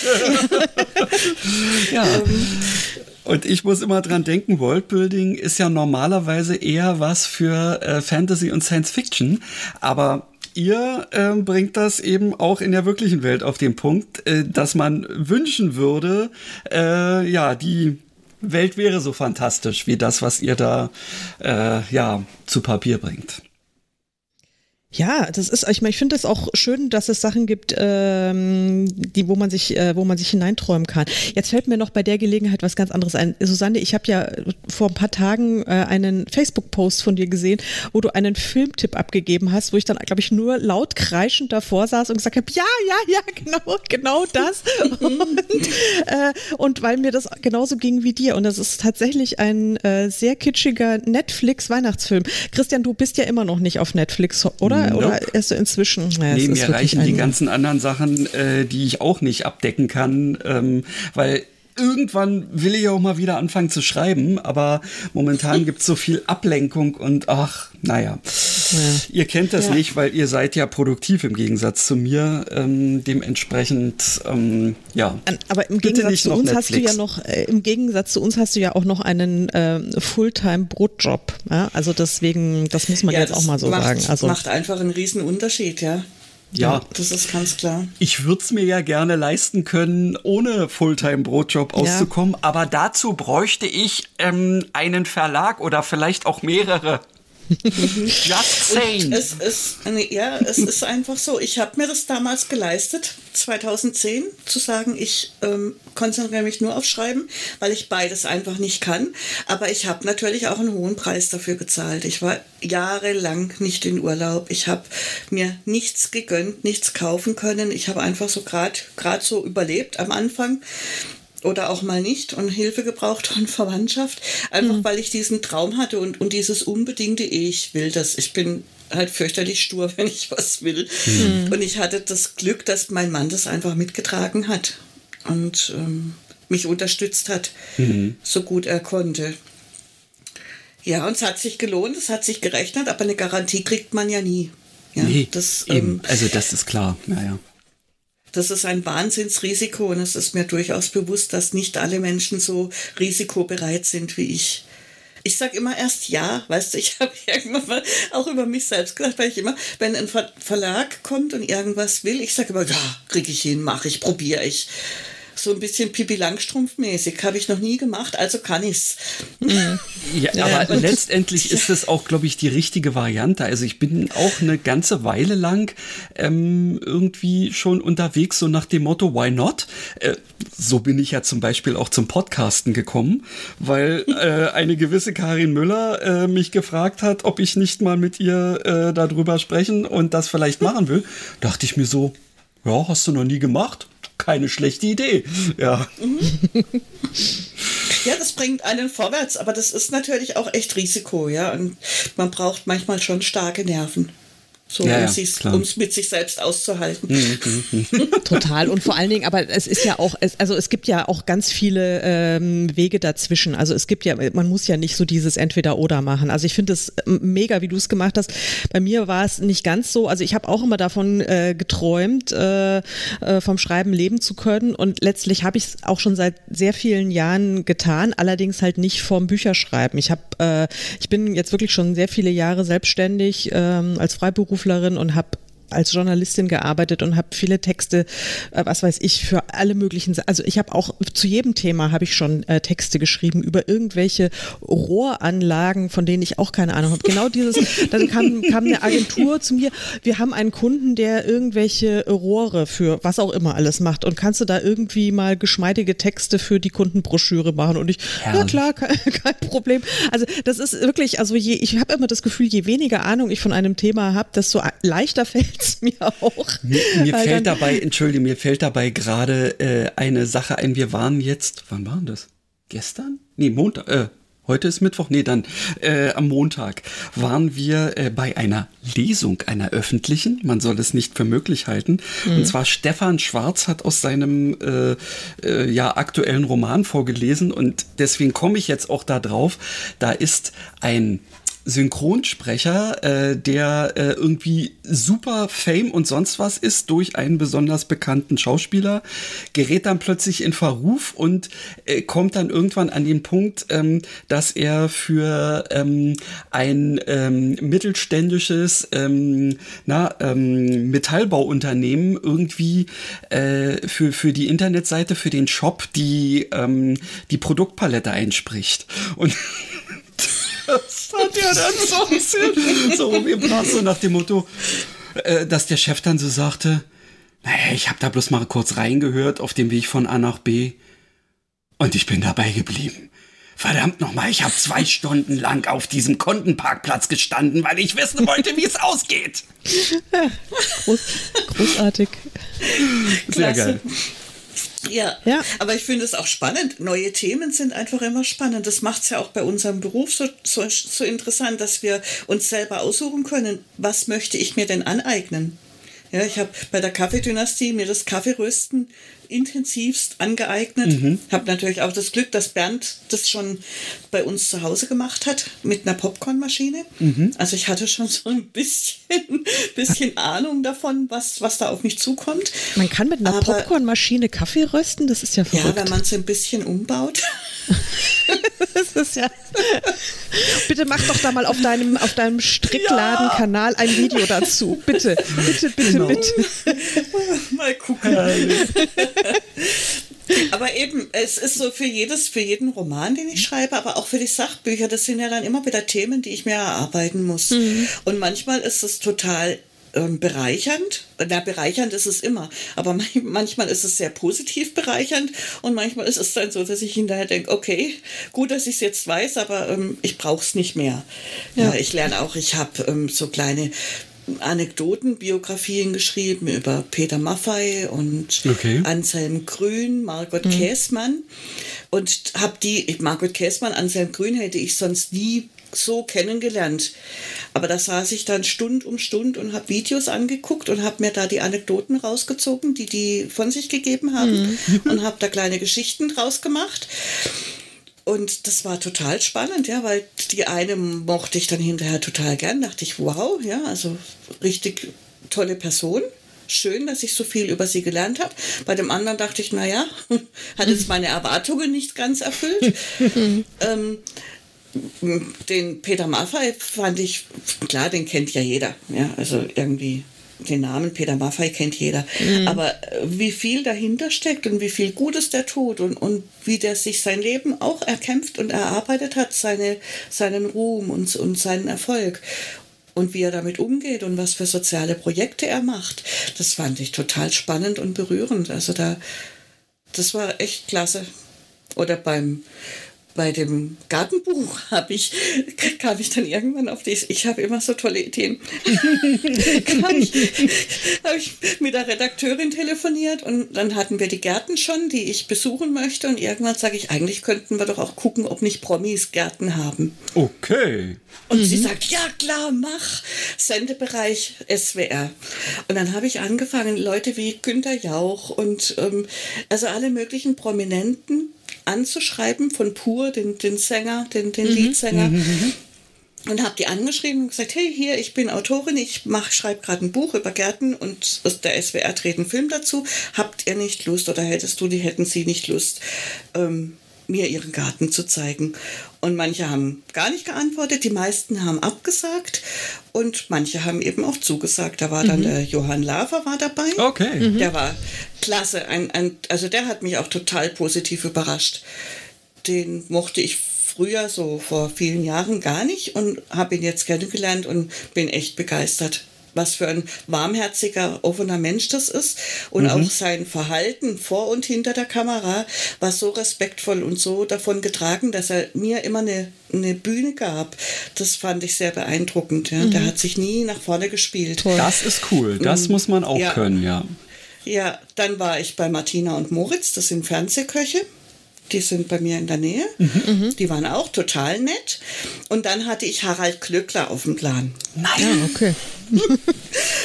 *laughs* ja. Ähm, und ich muss immer dran denken, Worldbuilding ist ja normalerweise eher was für äh, Fantasy und Science Fiction, aber ihr äh, bringt das eben auch in der wirklichen Welt auf den Punkt, äh, dass man wünschen würde, äh, ja, die Welt wäre so fantastisch wie das, was ihr da äh, ja zu Papier bringt. Ja, das ist, ich meine, ich finde es auch schön, dass es Sachen gibt, ähm, die, wo man sich, äh, wo man sich hineinträumen kann. Jetzt fällt mir noch bei der Gelegenheit was ganz anderes ein. Susanne, ich habe ja vor ein paar Tagen äh, einen Facebook-Post von dir gesehen, wo du einen Filmtipp abgegeben hast, wo ich dann, glaube ich, nur laut kreischend davor saß und gesagt habe, ja, ja, ja, *laughs* genau, genau das. *laughs* und, äh, und weil mir das genauso ging wie dir. Und das ist tatsächlich ein äh, sehr kitschiger Netflix-Weihnachtsfilm. Christian, du bist ja immer noch nicht auf Netflix, oder? Nope. oder erst inzwischen? Naja, nee, mir reichen die ganzen anderen Sachen, äh, die ich auch nicht abdecken kann, ähm, weil irgendwann will ich auch mal wieder anfangen zu schreiben, aber momentan *laughs* gibt es so viel Ablenkung und ach, naja. Ja. Ihr kennt das ja. nicht, weil ihr seid ja produktiv im Gegensatz zu mir. Ähm, dementsprechend, ähm, ja. Aber im Gegensatz zu uns Netflix. hast du ja noch, äh, im Gegensatz zu uns hast du ja auch noch einen äh, Fulltime-Brotjob. Ja? Also deswegen, das muss man jetzt auch mal so sagen. Also macht einfach einen riesen Unterschied, ja. Ja, ja, das ist ganz klar. Ich würde es mir ja gerne leisten können, ohne Fulltime-Brotjob auszukommen, ja. aber dazu bräuchte ich ähm, einen Verlag oder vielleicht auch mehrere. Just saying. Es ist, ja, es ist einfach so. Ich habe mir das damals geleistet, 2010, zu sagen, ich ähm, konzentriere mich nur auf Schreiben, weil ich beides einfach nicht kann. Aber ich habe natürlich auch einen hohen Preis dafür gezahlt. Ich war jahrelang nicht in Urlaub. Ich habe mir nichts gegönnt, nichts kaufen können. Ich habe einfach so gerade so überlebt am Anfang oder auch mal nicht und Hilfe gebraucht von Verwandtschaft, einfach mhm. weil ich diesen Traum hatte und, und dieses unbedingte Ich will das. Ich bin halt fürchterlich stur, *laughs* wenn ich was will. Mhm. Und ich hatte das Glück, dass mein Mann das einfach mitgetragen hat und ähm, mich unterstützt hat, mhm. so gut er konnte. Ja, und es hat sich gelohnt, es hat sich gerechnet, aber eine Garantie kriegt man ja nie. Ja, nee, das, ähm, also das ist klar. Naja. Das ist ein Wahnsinnsrisiko und es ist mir durchaus bewusst, dass nicht alle Menschen so risikobereit sind wie ich. Ich sage immer erst ja, weißt du, ich *laughs* habe irgendwann mal auch über mich selbst gedacht, weil ich immer, wenn ein Verlag kommt und irgendwas will, ich sage immer, ja, kriege ich hin, mache ich, probiere ich so ein bisschen Pipi Langstrumpf-mäßig. Habe ich noch nie gemacht, also kann ich's. Ja, *laughs* aber und, letztendlich ist es auch, glaube ich, die richtige Variante. Also ich bin auch eine ganze Weile lang ähm, irgendwie schon unterwegs, so nach dem Motto, why not? Äh, so bin ich ja zum Beispiel auch zum Podcasten gekommen, weil *laughs* äh, eine gewisse Karin Müller äh, mich gefragt hat, ob ich nicht mal mit ihr äh, darüber sprechen und das vielleicht *laughs* machen will. Dachte ich mir so, ja, hast du noch nie gemacht? Keine schlechte Idee. Ja. Ja, das bringt einen vorwärts, aber das ist natürlich auch echt Risiko, ja. Und man braucht manchmal schon starke Nerven. So, ja, um es mit sich selbst auszuhalten. Mhm, mhm, mhm. *laughs* Total. Und vor allen Dingen, aber es ist ja auch, es, also es gibt ja auch ganz viele ähm, Wege dazwischen. Also es gibt ja, man muss ja nicht so dieses Entweder-Oder machen. Also ich finde es mega, wie du es gemacht hast. Bei mir war es nicht ganz so. Also ich habe auch immer davon äh, geträumt, äh, äh, vom Schreiben leben zu können. Und letztlich habe ich es auch schon seit sehr vielen Jahren getan, allerdings halt nicht vom Bücherschreiben. Ich habe, äh, ich bin jetzt wirklich schon sehr viele Jahre selbstständig ähm, als Freiberuf Freiberuflerin und habe als Journalistin gearbeitet und habe viele Texte, äh, was weiß ich, für alle möglichen. Also ich habe auch zu jedem Thema habe ich schon äh, Texte geschrieben über irgendwelche Rohranlagen, von denen ich auch keine Ahnung habe. Genau dieses. Dann kam, kam eine Agentur zu mir. Wir haben einen Kunden, der irgendwelche Rohre für was auch immer alles macht und kannst du da irgendwie mal geschmeidige Texte für die Kundenbroschüre machen? Und ich, Herrlich. ja klar, kein, *laughs* kein, Problem. Also das ist wirklich, also je, ich habe immer das Gefühl, je weniger Ahnung ich von einem Thema habe, desto leichter fällt es mir auch. Mir, mir fällt dabei, entschuldige, mir fällt dabei gerade äh, eine Sache ein. Wir waren jetzt, wann waren das? Gestern? Nee, Montag, äh, Heute ist Mittwoch, nee, dann äh, am Montag waren wir äh, bei einer Lesung, einer öffentlichen. Man soll es nicht für möglich halten. Mhm. Und zwar Stefan Schwarz hat aus seinem äh, äh, ja aktuellen Roman vorgelesen und deswegen komme ich jetzt auch da drauf. Da ist ein Synchronsprecher, äh, der äh, irgendwie super Fame und sonst was ist durch einen besonders bekannten Schauspieler, gerät dann plötzlich in Verruf und äh, kommt dann irgendwann an den Punkt, ähm, dass er für ähm, ein ähm, mittelständisches ähm, na, ähm, Metallbauunternehmen irgendwie äh, für, für die Internetseite, für den Shop die, ähm, die Produktpalette einspricht. Und *laughs* das hat er dann so ein bisschen so rumgebracht, so nach dem Motto, äh, dass der Chef dann so sagte, naja, ich habe da bloß mal kurz reingehört auf dem Weg von A nach B und ich bin dabei geblieben. Verdammt nochmal, ich habe zwei Stunden lang auf diesem Kundenparkplatz gestanden, weil ich wissen wollte, wie es ausgeht. Groß, großartig. Sehr geil. Ja, ja, aber ich finde es auch spannend. Neue Themen sind einfach immer spannend. Das macht es ja auch bei unserem Beruf so, so, so interessant, dass wir uns selber aussuchen können, was möchte ich mir denn aneignen. Ja, ich habe bei der Kaffeedynastie mir das Kaffeerösten intensivst angeeignet. Mhm. Habe natürlich auch das Glück, dass Bernd das schon bei uns zu Hause gemacht hat mit einer Popcornmaschine. Mhm. Also ich hatte schon so ein bisschen, *laughs* bisschen Ahnung davon, was, was da auf mich zukommt. Man kann mit einer Aber, Popcornmaschine Kaffee rösten, das ist ja verrückt. Ja, wenn man es ein bisschen umbaut. *laughs* das ist ja. *laughs* Bitte mach doch da mal auf deinem, auf deinem Strickladen-Kanal ein Video dazu. Bitte, bitte, bitte, genau. bitte. *laughs* Mal gucken. aber eben, es ist so für jedes, für jeden Roman, den ich schreibe, aber auch für die Sachbücher, das sind ja dann immer wieder Themen, die ich mir erarbeiten muss. Mhm. Und manchmal ist es total ähm, bereichernd. Na, bereichernd ist es immer, aber manchmal ist es sehr positiv bereichernd und manchmal ist es dann so, dass ich hinterher denke, okay, gut, dass ich es jetzt weiß, aber ähm, ich brauche es nicht mehr. Ja. ja. ich lerne auch, ich habe ähm, so kleine Anekdoten, Biografien geschrieben über Peter Maffei und okay. Anselm Grün, Margot mhm. Käßmann und habe die, Margot Käßmann, Anselm Grün hätte ich sonst nie so kennengelernt. Aber da saß ich dann Stund um Stund und habe Videos angeguckt und habe mir da die Anekdoten rausgezogen, die die von sich gegeben haben mhm. *laughs* und habe da kleine Geschichten draus gemacht. Und das war total spannend, ja, weil die eine mochte ich dann hinterher total gern, dachte ich, wow, ja, also richtig tolle Person. Schön, dass ich so viel über sie gelernt habe. Bei dem anderen dachte ich, naja, *laughs* hat jetzt meine Erwartungen nicht ganz erfüllt. *laughs* ähm, den Peter Maffei fand ich, klar, den kennt ja jeder. Ja, also irgendwie den Namen Peter Maffei kennt jeder. Mhm. Aber äh, wie viel dahinter steckt und wie viel Gutes der tut und, und wie der sich sein Leben auch erkämpft und erarbeitet hat, seine, seinen Ruhm und, und seinen Erfolg. Und wie er damit umgeht und was für soziale Projekte er macht, das fand ich total spannend und berührend. Also da, das war echt klasse. Oder beim bei dem Gartenbuch habe ich, kam ich dann irgendwann auf die, ich habe immer so tolle Ideen, *laughs* habe ich, hab ich mit der Redakteurin telefoniert und dann hatten wir die Gärten schon, die ich besuchen möchte und irgendwann sage ich, eigentlich könnten wir doch auch gucken, ob nicht Promis Gärten haben. Okay. Und mhm. sie sagt, ja klar, mach. Sendebereich SWR. Und dann habe ich angefangen, Leute wie Günter Jauch und ähm, also alle möglichen Prominenten anzuschreiben von Pur, den, den Sänger, den, den mhm. Leadsänger. Mhm. mhm. Und habe die angeschrieben und gesagt, hey, hier, ich bin Autorin, ich schreibe gerade ein Buch über Gärten und der SWR dreht einen Film dazu. Habt ihr nicht Lust oder hättest du, die hätten sie nicht Lust, ähm, mir ihren Garten zu zeigen. Und manche haben gar nicht geantwortet, die meisten haben abgesagt und manche haben eben auch zugesagt. Da war dann mhm. der Johann Lafer war dabei. Okay. Mhm. Der war klasse. Ein, ein, also der hat mich auch total positiv überrascht. Den mochte ich früher, so vor vielen Jahren, gar nicht und habe ihn jetzt kennengelernt und bin echt begeistert was für ein warmherziger, offener Mensch das ist und mhm. auch sein Verhalten vor und hinter der Kamera war so respektvoll und so davon getragen, dass er mir immer eine, eine Bühne gab. Das fand ich sehr beeindruckend. Ja. Mhm. Der hat sich nie nach vorne gespielt. Das ist cool. Das mhm. muss man auch ja. können, ja. Ja, dann war ich bei Martina und Moritz, das sind Fernsehköche. die sind bei mir in der Nähe. Mhm. Die waren auch total nett. Und dann hatte ich Harald Klöckler auf dem Plan. Nein, ja, okay. *laughs*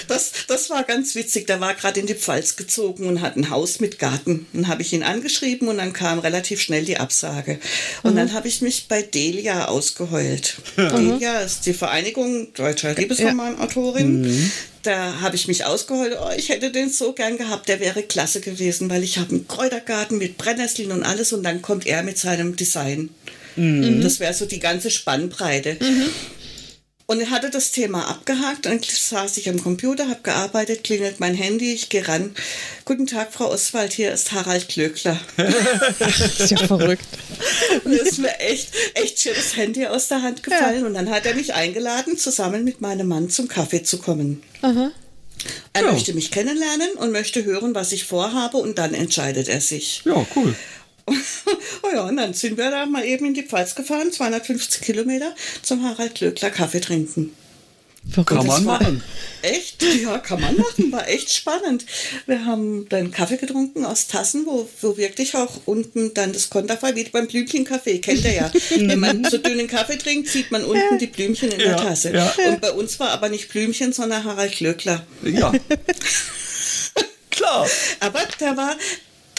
das, das war ganz witzig. Der war gerade in die Pfalz gezogen und hat ein Haus mit Garten. Dann habe ich ihn angeschrieben und dann kam relativ schnell die Absage. Und mhm. dann habe ich mich bei Delia ausgeheult. *laughs* Mhm. Delia ist die Vereinigung deutscher Liebesromanautorin. Mhm. Da habe ich mich ausgeheult. Oh, ich hätte den so gern gehabt. Der wäre klasse gewesen, weil ich habe einen Kräutergarten mit Brennnesseln und alles und dann kommt er mit seinem Design. Mhm. Das wäre so die ganze Spannbreite. Mhm. Und er hatte das Thema abgehakt. Dann saß ich am Computer, habe gearbeitet, klingelt mein Handy, ich gehe ran. Guten Tag, Frau Oswald, hier ist Harald Klöckler. das *laughs* ist ja verrückt. Und es ist mir echt, echt schön das Handy aus der Hand gefallen. Ja. Und dann hat er mich eingeladen, zusammen mit meinem Mann zum Kaffee zu kommen. Aha. Er ja. möchte mich kennenlernen und möchte hören, was ich vorhabe und dann entscheidet er sich. Ja, cool. Oh ja, und dann sind wir da mal eben in die Pfalz gefahren, 250 Kilometer, zum Harald Glöckler Kaffee trinken. Kann man machen. Echt? Ja, kann man machen. War echt spannend. Wir haben dann Kaffee getrunken aus Tassen, wo, wo wirklich auch unten dann das Konterfei, wie beim Blümchenkaffee, kennt ihr ja. *laughs* Wenn man so dünnen Kaffee trinkt, sieht man unten die Blümchen in ja, der Tasse. Ja. Und bei uns war aber nicht Blümchen, sondern Harald Glöckler. Ja. *laughs* Klar. Aber da war,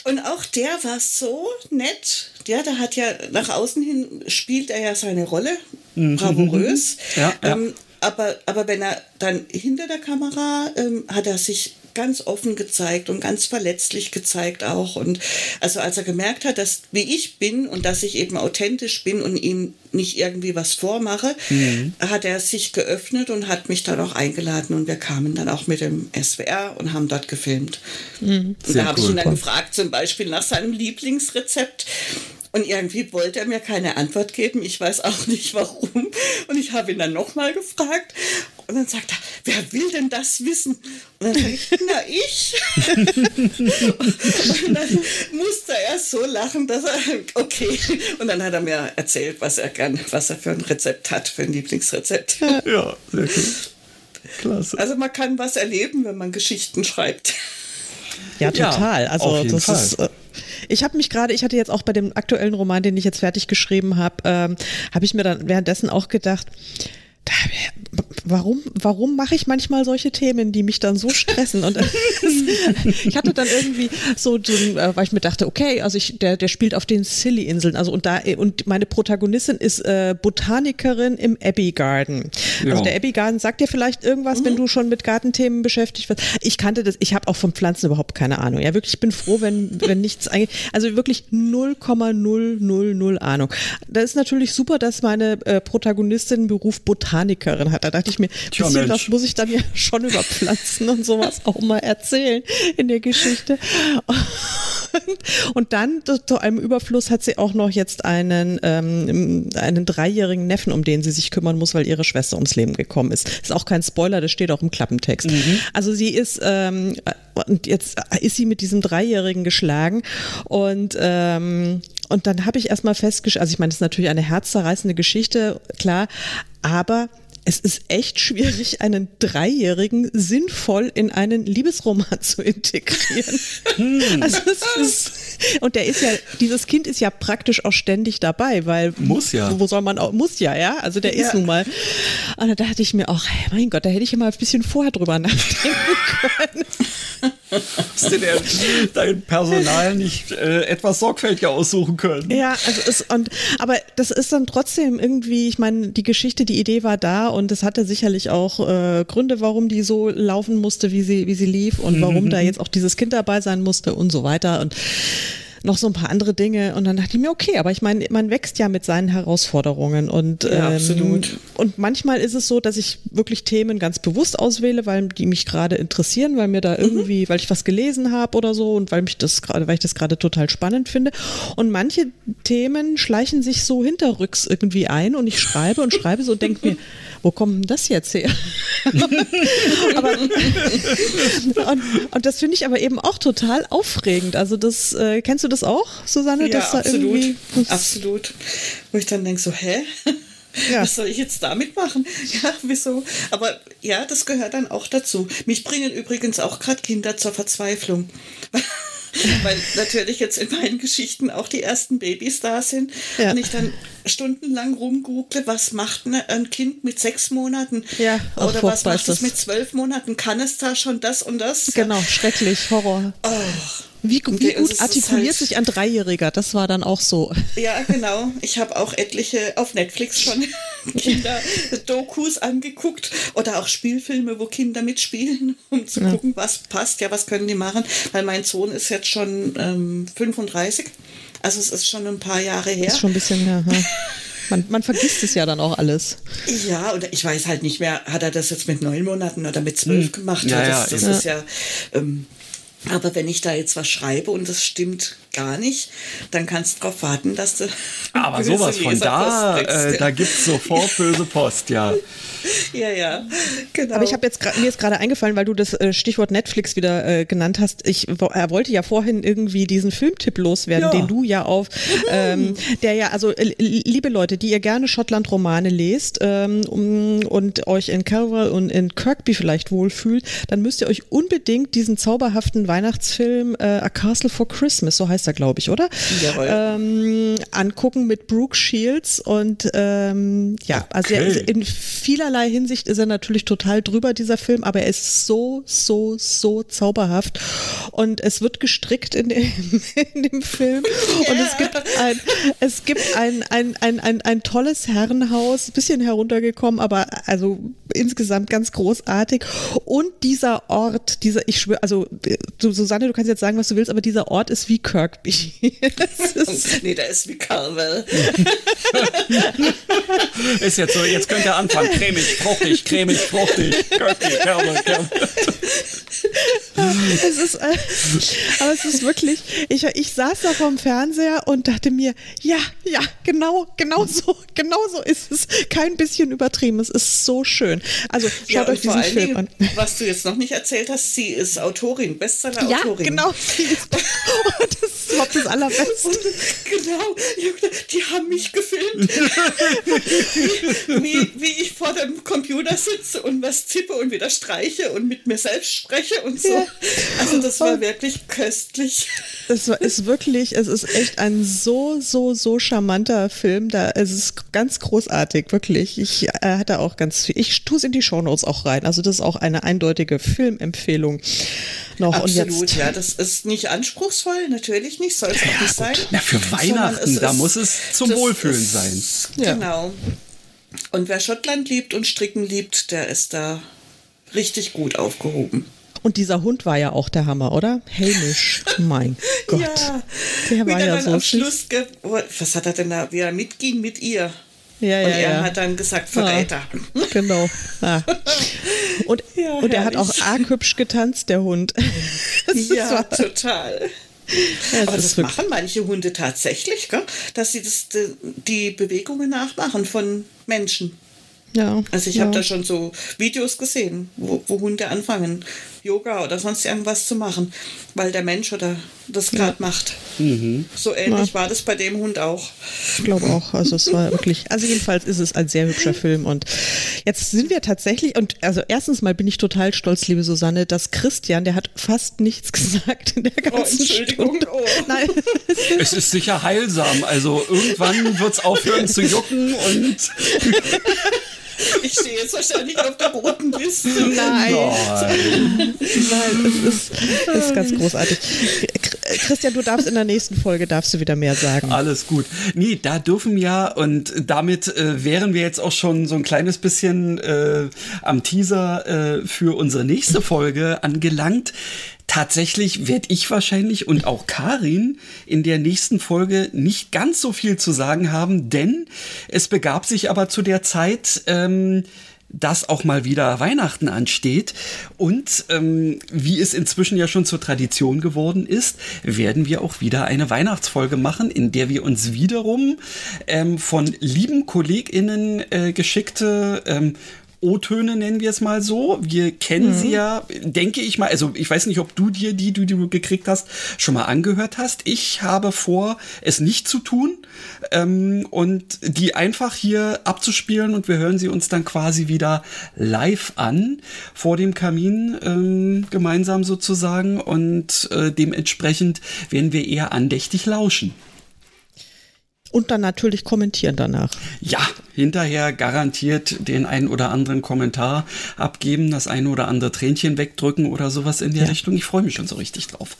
und auch der war so nett. Ja, der hat ja nach außen hin spielt er ja seine Rolle mhm. bravourös. Ja, ja. Ähm, aber, aber wenn er dann hinter der Kamera ähm, hat er sich ganz offen gezeigt und ganz verletzlich gezeigt auch. Und also als er gemerkt hat, dass wie ich bin und dass ich eben authentisch bin und ihm nicht irgendwie was vormache, mhm. hat er sich geöffnet und hat mich dann auch eingeladen und wir kamen dann auch mit dem SWR und haben dort gefilmt. Mhm. Und da habe cool. ich ihn dann gefragt, zum Beispiel nach seinem Lieblingsrezept. Und irgendwie wollte er mir keine Antwort geben. Ich weiß auch nicht warum. Und ich habe ihn dann nochmal gefragt. Und dann sagt er, wer will denn das wissen? Und dann sage ich, na ich. *laughs* und dann musste er so lachen, dass er, okay. Und dann hat er mir erzählt, was er gern, was er für ein Rezept hat, für ein Lieblingsrezept. Ja, sehr cool. Klasse. Also man kann was erleben, wenn man Geschichten schreibt. Ja, total. Ja, also das Fall. ist. Ich habe mich gerade, ich hatte jetzt auch bei dem aktuellen Roman, den ich jetzt fertig geschrieben habe, ähm, habe ich mir dann währenddessen auch gedacht, warum, warum mache ich manchmal solche Themen, die mich dann so stressen? Und ich hatte dann irgendwie so, so äh, weil ich mir dachte, okay, also ich, der, der spielt auf den Silly-Inseln, also und da, und meine Protagonistin ist äh, Botanikerin im Abbey Garden. Ja. Also der Abbey Garden sagt dir vielleicht irgendwas, mhm. wenn du schon mit Gartenthemen beschäftigt wirst. Ich kannte das, ich habe auch von Pflanzen überhaupt keine Ahnung. Ja, wirklich, ich bin froh, wenn, wenn nichts eigentlich, also wirklich 0,000 Ahnung. Da ist natürlich super, dass meine äh, Protagonistin Beruf Botanikerin hat. Da dachte ich mir, Tja, bisschen was muss ich dann ja *laughs* schon über Pflanzen und sowas auch mal erzählen in der Geschichte. Und dann, zu einem Überfluss, hat sie auch noch jetzt einen, ähm, einen dreijährigen Neffen, um den sie sich kümmern muss, weil ihre Schwester ums Leben gekommen ist. Ist auch kein Spoiler, das steht auch im Klappentext. Mhm. Also sie ist, ähm, und jetzt ist sie mit diesem Dreijährigen geschlagen und ähm, und dann habe ich erstmal festgestellt, also ich meine, das ist natürlich eine herzzerreißende Geschichte, klar, aber es ist echt schwierig, einen Dreijährigen sinnvoll in einen Liebesroman *laughs* zu integrieren. Hm. Also ist, und der ist ja, dieses Kind ist ja praktisch auch ständig dabei, weil muss ja. Wo soll man auch, muss ja, ja. Also der ja. ist nun mal. Und da dachte ich mir auch, mein Gott, da hätte ich immer ein bisschen vorher drüber *laughs* nachdenken können. Hast du dir dein Personal nicht äh, etwas sorgfältiger aussuchen können? Ja, also es, und, aber das ist dann trotzdem irgendwie, ich meine, die Geschichte, die Idee war da und es hatte sicherlich auch äh, Gründe, warum die so laufen musste, wie sie, wie sie lief und warum mhm. *laughs* da jetzt auch dieses Kind dabei sein musste und so weiter. Und noch so ein paar andere Dinge und dann dachte ich mir, okay, aber ich meine, man wächst ja mit seinen Herausforderungen und, ja, ähm, absolut. und manchmal ist es so, dass ich wirklich Themen ganz bewusst auswähle, weil die mich gerade interessieren, weil mir da mhm. irgendwie, mhm. weil ich was gelesen habe oder so und weil mich das gerade, weil ich das gerade total spannend finde und manche Themen schleichen sich so hinterrücks irgendwie ein und ich schreibe und schreibe so und denke mir, *laughs* wo kommt denn das jetzt her? *laughs* aber, und, und, das finde ich aber eben auch total aufregend. Also das, äh, kennst du das auch, Susanne? Ja, absolut. absolut. Wo ich dann denke so, hä? *laughs* Ja. Was soll ich jetzt damit machen? *laughs* Ja, wieso? Aber ja, das gehört dann auch dazu. Mich bringen übrigens auch gerade Kinder zur Verzweiflung. *laughs* weil natürlich jetzt in meinen Geschichten auch die ersten Babys da sind ja. und ich dann stundenlang rumgoogle, was macht ein Kind mit sechs Monaten ja, oder was macht es mit zwölf Monaten? Kann es da schon das und das? Genau, schrecklich, Horror. Oh. Wie, wie gut artikuliert halt sich ein Dreijähriger? Das war dann auch so. *laughs* Ja, genau. Ich habe auch etliche auf Netflix schon *laughs* Kinder-Dokus angeguckt oder auch Spielfilme, wo Kinder mitspielen, um zu ja. gucken, was passt. Ja, was können die machen? Weil mein Sohn ist jetzt schon ähm, 35. Also es ist schon ein paar Jahre her. Ist schon ein bisschen her. Ja. Man, man, vergisst es ja dann auch alles. Ja, und ich weiß halt nicht mehr, hat er das jetzt mit neun Monaten oder mit zwölf hm. gemacht? Ja, das, das ja. ist ja ähm, aber wenn ich da jetzt was schreibe und das stimmt gar nicht, dann kannst du darauf warten, dass du. Aber *laughs* sowas von da, äh, da gibt es sofort böse Post, ja. *laughs* *laughs* ja, ja, genau. Aber ich habe jetzt mir ist gerade eingefallen, weil du das äh, Stichwort Netflix wieder äh, genannt hast. Ich er wollte ja vorhin irgendwie diesen Filmtipp loswerden, ja. den du ja auf, ähm, der ja, also äh, liebe Leute, die ihr gerne Schottland-Romane lest ähm, und euch in Carver und in Kirkby vielleicht wohlfühlt, dann müsst ihr euch unbedingt diesen zauberhaften Weihnachtsfilm äh, A Castle for Christmas, so heißt er, glaube ich, oder? Jawohl. Ähm, angucken mit Brooke Shields und ähm, ja, okay. also in vielerlei vielerlei Hinsicht ist er natürlich total drüber, dieser Film, aber er ist so, so, so zauberhaft. Und es wird gestrickt in dem, *laughs* in dem Film. Yeah. Und es gibt ein, es gibt ein, ein, ein, ein, ein tolles Herrenhaus, bisschen heruntergekommen, aber also insgesamt ganz großartig. Und dieser Ort, dieser, ich schwöre, also Susanne, du kannst jetzt sagen, was du willst, aber dieser Ort ist wie Kirkby. *laughs* ist *laughs* nee, der ist wie Carvel. ist jetzt so, jetzt könnt ihr anfangen. Cremig, fruchtig, cremig, fruchtig. Kirkby, Carvel, Carvel. *laughs* es ist, äh, aber es ist wirklich, ich, ich saß da vorm Fernseher und dachte mir, ja, ja, genau, genau so, genau so ist es. Kein bisschen übertrieben. Es ist so schön. Also schaut ja, euch diesen Film Dingen, an. Was du jetzt noch nicht erzählt hast, sie ist Autorin, Bestseller-Autorin. Ja, genau. Sie ist, *laughs* das ist überhaupt das Allerbeste. Und, genau. Die haben mich gefilmt. *laughs* wie, wie ich vor dem Computer sitze und was tippe und wieder streiche und mit mir selbst spreche und so. Ja. Also das war wirklich köstlich. Es ist wirklich, es ist echt ein so, so, so charmanter Film. Da, es ist ganz großartig, wirklich. Ich äh, hatte auch ganz viel. Ich tue es in die Shownotes auch rein. Also das ist auch eine eindeutige Filmempfehlung noch. Absolut, ja. Das ist nicht anspruchsvoll, natürlich nicht, soll es ja, nicht sein. Na, für Weihnachten, da muss es zum Wohlfühlen ist, sein. Genau. Und wer Schottland liebt und Stricken liebt, der ist da richtig gut aufgehoben. Und dieser Hund war ja auch der Hammer, oder? Hamish, mein *laughs* Gott. Ja, der war ja so am Schluss, was hat er denn da, wie er mitging mit ihr? Ja, und ja, er ja. hat dann gesagt, Verräter. *laughs* *laughs* Ja, genau. Ja. Und, und er hat auch arg hübsch getanzt, der Hund. ja, total. Ja, Aber das, das machen manche Hunde tatsächlich, gell? dass sie das, die Bewegungen nachmachen von Menschen. Ja. Also ich habe da schon so Videos gesehen, wo, wo, Hunde anfangen, Yoga oder sonst irgendwas zu machen, weil der Mensch oder das gerade ja. macht. Mhm. So ähnlich ja. war das bei dem Hund auch. Ich glaube auch. Also es war wirklich, also jedenfalls ist es ein sehr hübscher Film. Und jetzt sind wir tatsächlich, und also erstens mal bin ich total stolz, liebe Susanne, dass Christian, der hat fast nichts *laughs* gesagt in der oh, ganzen oh, Entschuldigung. Stunde. Oh. Nein. *laughs* Es ist sicher heilsam. Also irgendwann wird es aufhören *laughs* zu jucken und *laughs* Ich stehe jetzt wahrscheinlich auf der roten Liste. Nein. Nein, es ist, es ist ganz großartig. Christian, du darfst in der nächsten Folge darfst du wieder mehr sagen. Alles gut. Nee, da dürfen ja, und damit äh, wären wir jetzt auch schon so ein kleines bisschen äh, am Teaser äh, für unsere nächste Folge angelangt. Tatsächlich werde ich wahrscheinlich und auch Karin in der nächsten Folge nicht ganz so viel zu sagen haben, denn es begab sich aber zu der Zeit, ähm, dass auch mal wieder Weihnachten ansteht. Und ähm, wie es inzwischen ja schon zur Tradition geworden ist, werden wir auch wieder eine Weihnachtsfolge machen, in der wir uns wiederum ähm, von lieben KollegInnen äh, geschickte ähm, O-Töne, nennen wir es mal so. Wir kennen mhm. sie ja, denke ich mal, also ich weiß nicht, ob du dir die, die du gekriegt hast, schon mal angehört hast. Ich habe vor, es nicht zu tun ähm, und die einfach hier abzuspielen und wir hören sie uns dann quasi wieder live an vor dem Kamin ähm, gemeinsam sozusagen und äh, dementsprechend werden wir eher andächtig lauschen. Und dann natürlich kommentieren danach. Ja, hinterher garantiert den einen oder anderen Kommentar abgeben, das eine oder andere Tränchen wegdrücken oder sowas in der ja. Richtung. Ich freue mich schon so richtig drauf.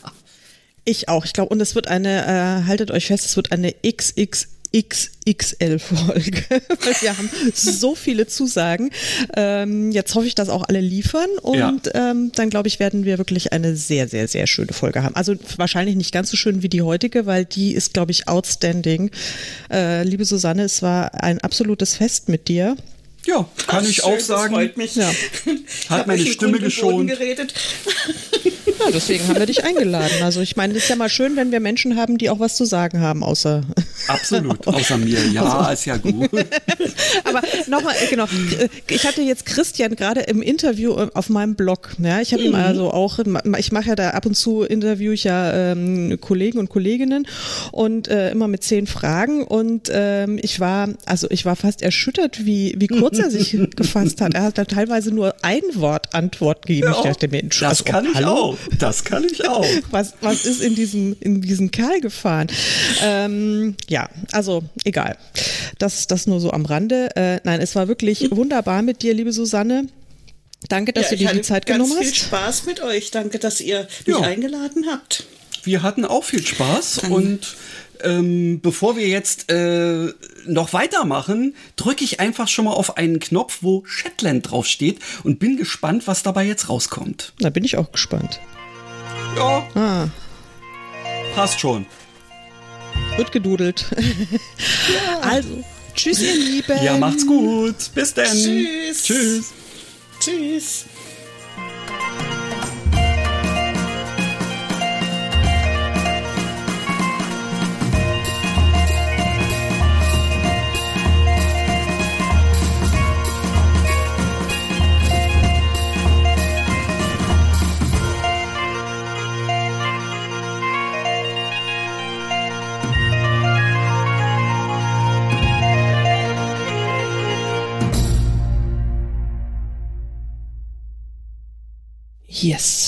Ich auch. Ich glaube, und es wird eine, äh, haltet euch fest, es wird eine XX XXL-Folge, *laughs* weil wir haben so viele Zusagen. Ähm, jetzt hoffe ich, dass auch alle liefern und ja. ähm, dann glaube ich, werden wir wirklich eine sehr, sehr, sehr schöne Folge haben. Also wahrscheinlich nicht ganz so schön wie die heutige, weil die ist, glaube ich, outstanding. Äh, liebe Susanne, es war ein absolutes Fest mit dir. Ja, kann Ach, ich schön, auch sagen. Das freut mich. Ja. Hat meine Stimme geschont. Geredet. *laughs* Ja, deswegen haben wir dich eingeladen. Also ich meine, es ist ja mal schön, wenn wir Menschen haben, die auch was zu sagen haben, außer absolut, *laughs* außer mir. Ja, also. ist ja gut. *laughs* Aber nochmal, genau. Ich hatte jetzt Christian gerade im Interview auf meinem Blog. Ja, ich habe mhm. ihm also auch, ich mache ja da ab und zu interview ich ja ähm, Kollegen und Kolleginnen und äh, immer mit zehn Fragen und ähm, ich war, also ich war fast erschüttert, wie wie kurz er sich *laughs* gefasst hat. Er hat da teilweise nur ein Wort Antwort gegeben. Ja, ich dachte mir, das also, kann ich hallo? auch. Das kann ich auch. *laughs* Was, was ist in diesen, in diesen Kerl gefahren? Ähm, ja, also egal. Das, das nur so am Rande. Äh, nein, es war wirklich wunderbar mit dir, liebe Susanne. Danke, dass ja, du dir die Zeit genommen hast. viel Spaß mit euch. Danke, dass ihr mich ja. eingeladen habt. Wir hatten auch viel Spaß und ähm, bevor wir jetzt äh, noch weitermachen, drücke ich einfach schon mal auf einen Knopf, wo Shetland draufsteht und bin gespannt, was dabei jetzt rauskommt. Da bin ich auch gespannt. Ja. Ah. Passt schon. Wird gedudelt. Ja. *laughs* Also, tschüss, ihr Lieben. Ja, macht's gut. Bis dann. Tschüss. Tschüss. Tschüss. Yes.